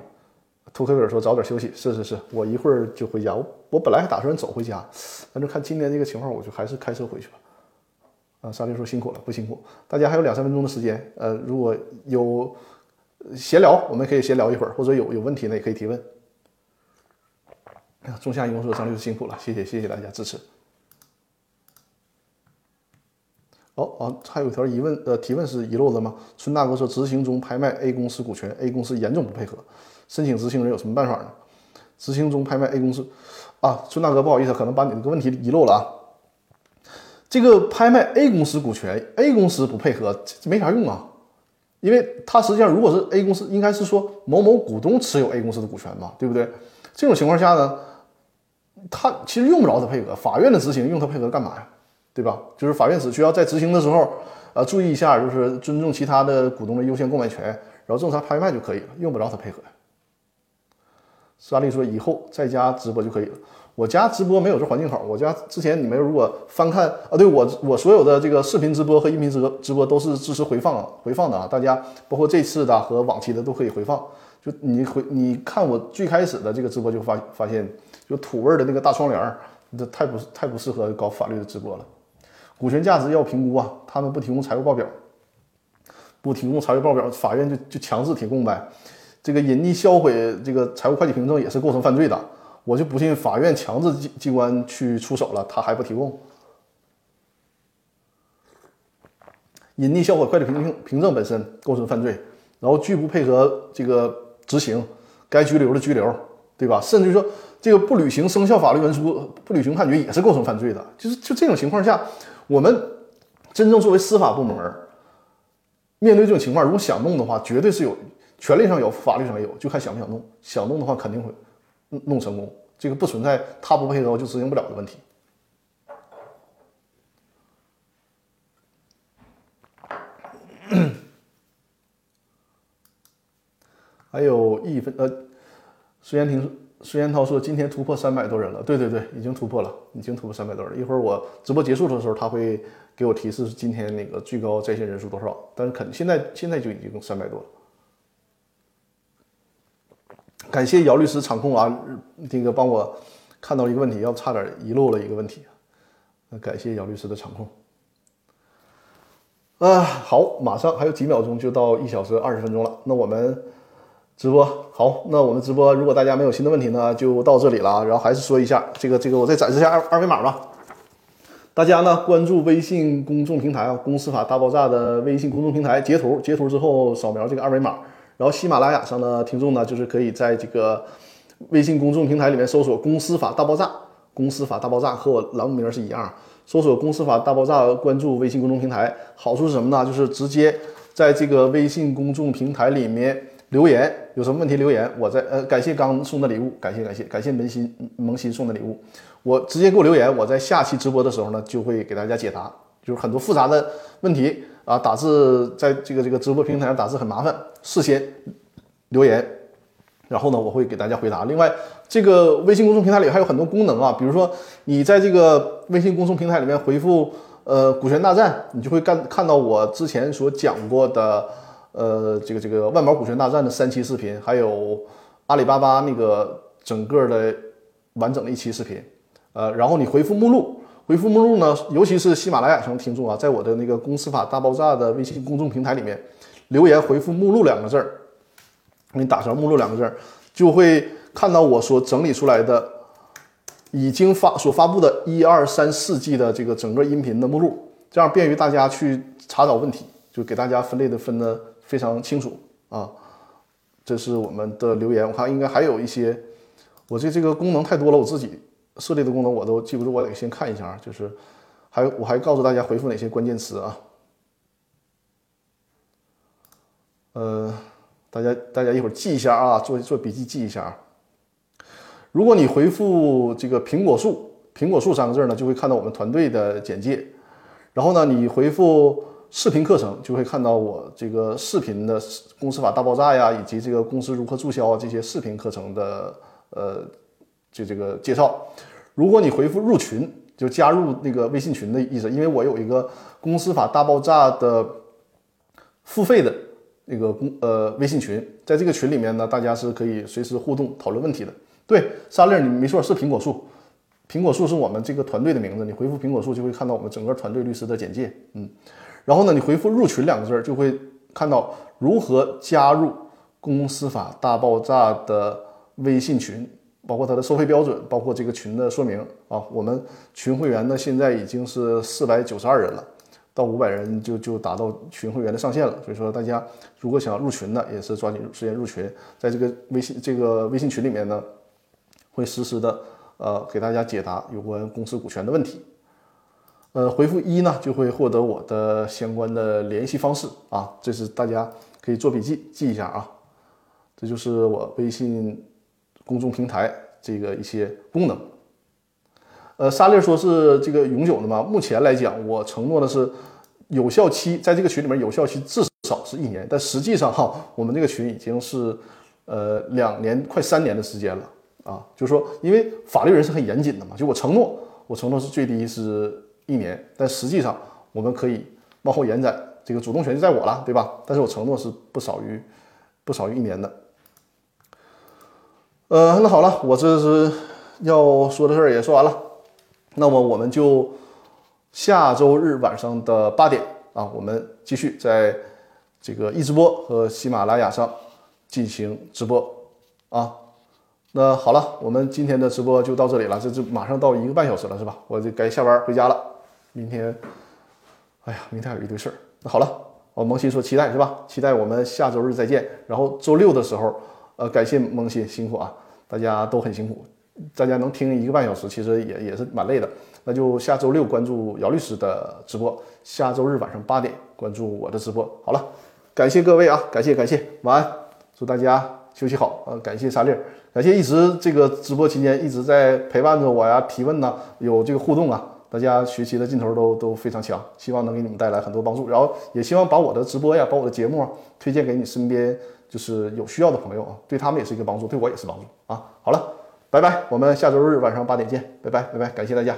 Speaker 1: 图克尔说早点休息。是是是，我一会儿就回家。我我本来还打算走回家，但是看今天这个情况，我就还是开车回去吧。啊，沙利说辛苦了，不辛苦。大家还有两三分钟的时间，呃，如果有闲聊，我们可以闲聊一会儿，或者有有问题呢，也可以提问。仲夏英说张律师辛苦了，谢谢谢谢大家支持。哦哦，还有一条疑问，呃，提问是遗漏了吗？春大哥说执行中拍卖 A 公司股权，A 公司严重不配合，申请执行人有什么办法呢？执行中拍卖 A 公司，啊，孙大哥不好意思，可能把你这个问题遗漏了啊。这个拍卖 A 公司股权，A 公司不配合，这没啥用啊，因为它实际上如果是 A 公司，应该是说某某股东持有 A 公司的股权嘛，对不对？这种情况下呢，他其实用不着他配合，法院的执行用他配合干嘛呀？对吧？就是法院只需要在执行的时候，呃，注意一下，就是尊重其他的股东的优先购买权，然后正常拍卖就可以了，用不着他配合。沙利说以后在家直播就可以了。我家直播没有这环境好。我家之前你们如果翻看啊，对我我所有的这个视频直播和音频直播直播都是支持回放回放的啊。大家包括这次的和往期的都可以回放。就你回你看我最开始的这个直播就发发现，就土味的那个大窗帘，这太不太不适合搞法律的直播了。股权价值要评估啊，他们不提供财务报表，不提供财务报表，法院就就强制提供呗。这个隐匿销毁这个财务会计凭证也是构成犯罪的。我就不信法院强制机机关去出手了，他还不提供隐匿销毁会计凭证凭证本身构成犯罪，然后拒不配合这个执行，该拘留的拘留，对吧？甚至说这个不履行生效法律文书、不履行判决也是构成犯罪的。就是就这种情况下，我们真正作为司法部门，面对这种情况，如果想弄的话，绝对是有权利上有，法律上有，就看想不想弄。想弄的话，肯定会。弄成功，这个不存在他不配合就执行不了的问题。*coughs* 还有一分呃，孙延婷孙彦涛说今天突破三百多人了，对对对，已经突破了，已经突破三百多人。一会儿我直播结束的时候，他会给我提示今天那个最高在线人数多少，但是肯现在现在就已经三百多了。感谢姚律师场控啊，这个帮我看到一个问题，要差点遗漏了一个问题。那感谢姚律师的场控。啊，好，马上还有几秒钟就到一小时二十分钟了，那我们直播好，那我们直播如果大家没有新的问题呢，就到这里了啊。然后还是说一下这个这个，我再展示一下二二维码吧。大家呢关注微信公众平台啊，公司法大爆炸的微信公众平台，截图截图之后扫描这个二维码。然后喜马拉雅上的听众呢，就是可以在这个微信公众平台里面搜索“公司法大爆炸”，公司法大爆炸和我栏目名是一样。搜索“公司法大爆炸”，关注微信公众平台，好处是什么呢？就是直接在这个微信公众平台里面留言，有什么问题留言，我在呃，感谢刚送的礼物，感谢感谢感谢萌新萌新送的礼物，我直接给我留言，我在下期直播的时候呢，就会给大家解答，就是很多复杂的问题啊，打字在这个这个直播平台上打字很麻烦，事先留言。然后呢，我会给大家回答。另外，这个微信公众平台里还有很多功能啊，比如说你在这个微信公众平台里面回复呃“股权大战”，你就会看看到我之前所讲过的呃这个这个万宝股权大战的三期视频，还有阿里巴巴那个整个的完整的一期视频。呃，然后你回复目录，回复目录呢，尤其是喜马拉雅上的听众啊，在我的那个公司法大爆炸的微信公众平台里面留言回复目录两个字儿。你打上“目录”两个字儿，就会看到我所整理出来的已经发所发布的一二三四季的这个整个音频的目录，这样便于大家去查找问题，就给大家分类的分的非常清楚啊。这是我们的留言，我看应该还有一些，我这这个功能太多了，我自己设立的功能我都记不住，我得先看一下，就是还我还告诉大家回复哪些关键词啊，呃。大家，大家一会儿记一下啊，做做笔记记一下啊。如果你回复这个“苹果树”“苹果树”三个字呢，就会看到我们团队的简介。然后呢，你回复“视频课程”，就会看到我这个视频的公司法大爆炸呀，以及这个公司如何注销啊这些视频课程的呃，就这个介绍。如果你回复“入群”，就加入那个微信群的意思，因为我有一个公司法大爆炸的付费的。那个公呃微信群，在这个群里面呢，大家是可以随时互动讨论问题的。对，沙粒，你没错，是苹果树，苹果树是我们这个团队的名字。你回复苹果树，就会看到我们整个团队律师的简介。嗯，然后呢，你回复入群两个字儿，就会看到如何加入公司法大爆炸的微信群，包括它的收费标准，包括这个群的说明啊。我们群会员呢，现在已经是四百九十二人了。到五百人就就达到群会员的上限了，所以说大家如果想入群的，也是抓紧时间入群，在这个微信这个微信群里面呢，会实时的呃给大家解答有关公司股权的问题，呃回复一呢就会获得我的相关的联系方式啊，这是大家可以做笔记记一下啊，这就是我微信公众平台这个一些功能。呃，沙粒说是这个永久的嘛？目前来讲，我承诺的是有效期，在这个群里面有效期至少是一年，但实际上哈，我们这个群已经是呃两年快三年的时间了啊。就是说，因为法律人是很严谨的嘛，就我承诺，我承诺是最低是一年，但实际上我们可以往后延展，这个主动权就在我了，对吧？但是我承诺是不少于不少于一年的。呃，那好了，我这是要说的事儿也说完了。那么我们就下周日晚上的八点啊，我们继续在这个易直播和喜马拉雅上进行直播啊。那好了，我们今天的直播就到这里了，这这马上到一个半小时了，是吧？我就该下班回家了。明天，哎呀，明天有一堆事儿。那好了，我萌新说期待是吧？期待我们下周日再见。然后周六的时候，呃，感谢萌新辛苦啊，大家都很辛苦。大家能听一个半小时，其实也也是蛮累的。那就下周六关注姚律师的直播，下周日晚上八点关注我的直播。好了，感谢各位啊，感谢感谢，晚安，祝大家休息好。呃，感谢沙粒，感谢一直这个直播期间一直在陪伴着我呀，提问呐，有这个互动啊，大家学习的劲头都都非常强，希望能给你们带来很多帮助。然后也希望把我的直播呀，把我的节目推荐给你身边就是有需要的朋友啊，对他们也是一个帮助，对我也是帮助啊。好了。拜拜，我们下周日晚上八点见，拜拜拜拜，感谢大家。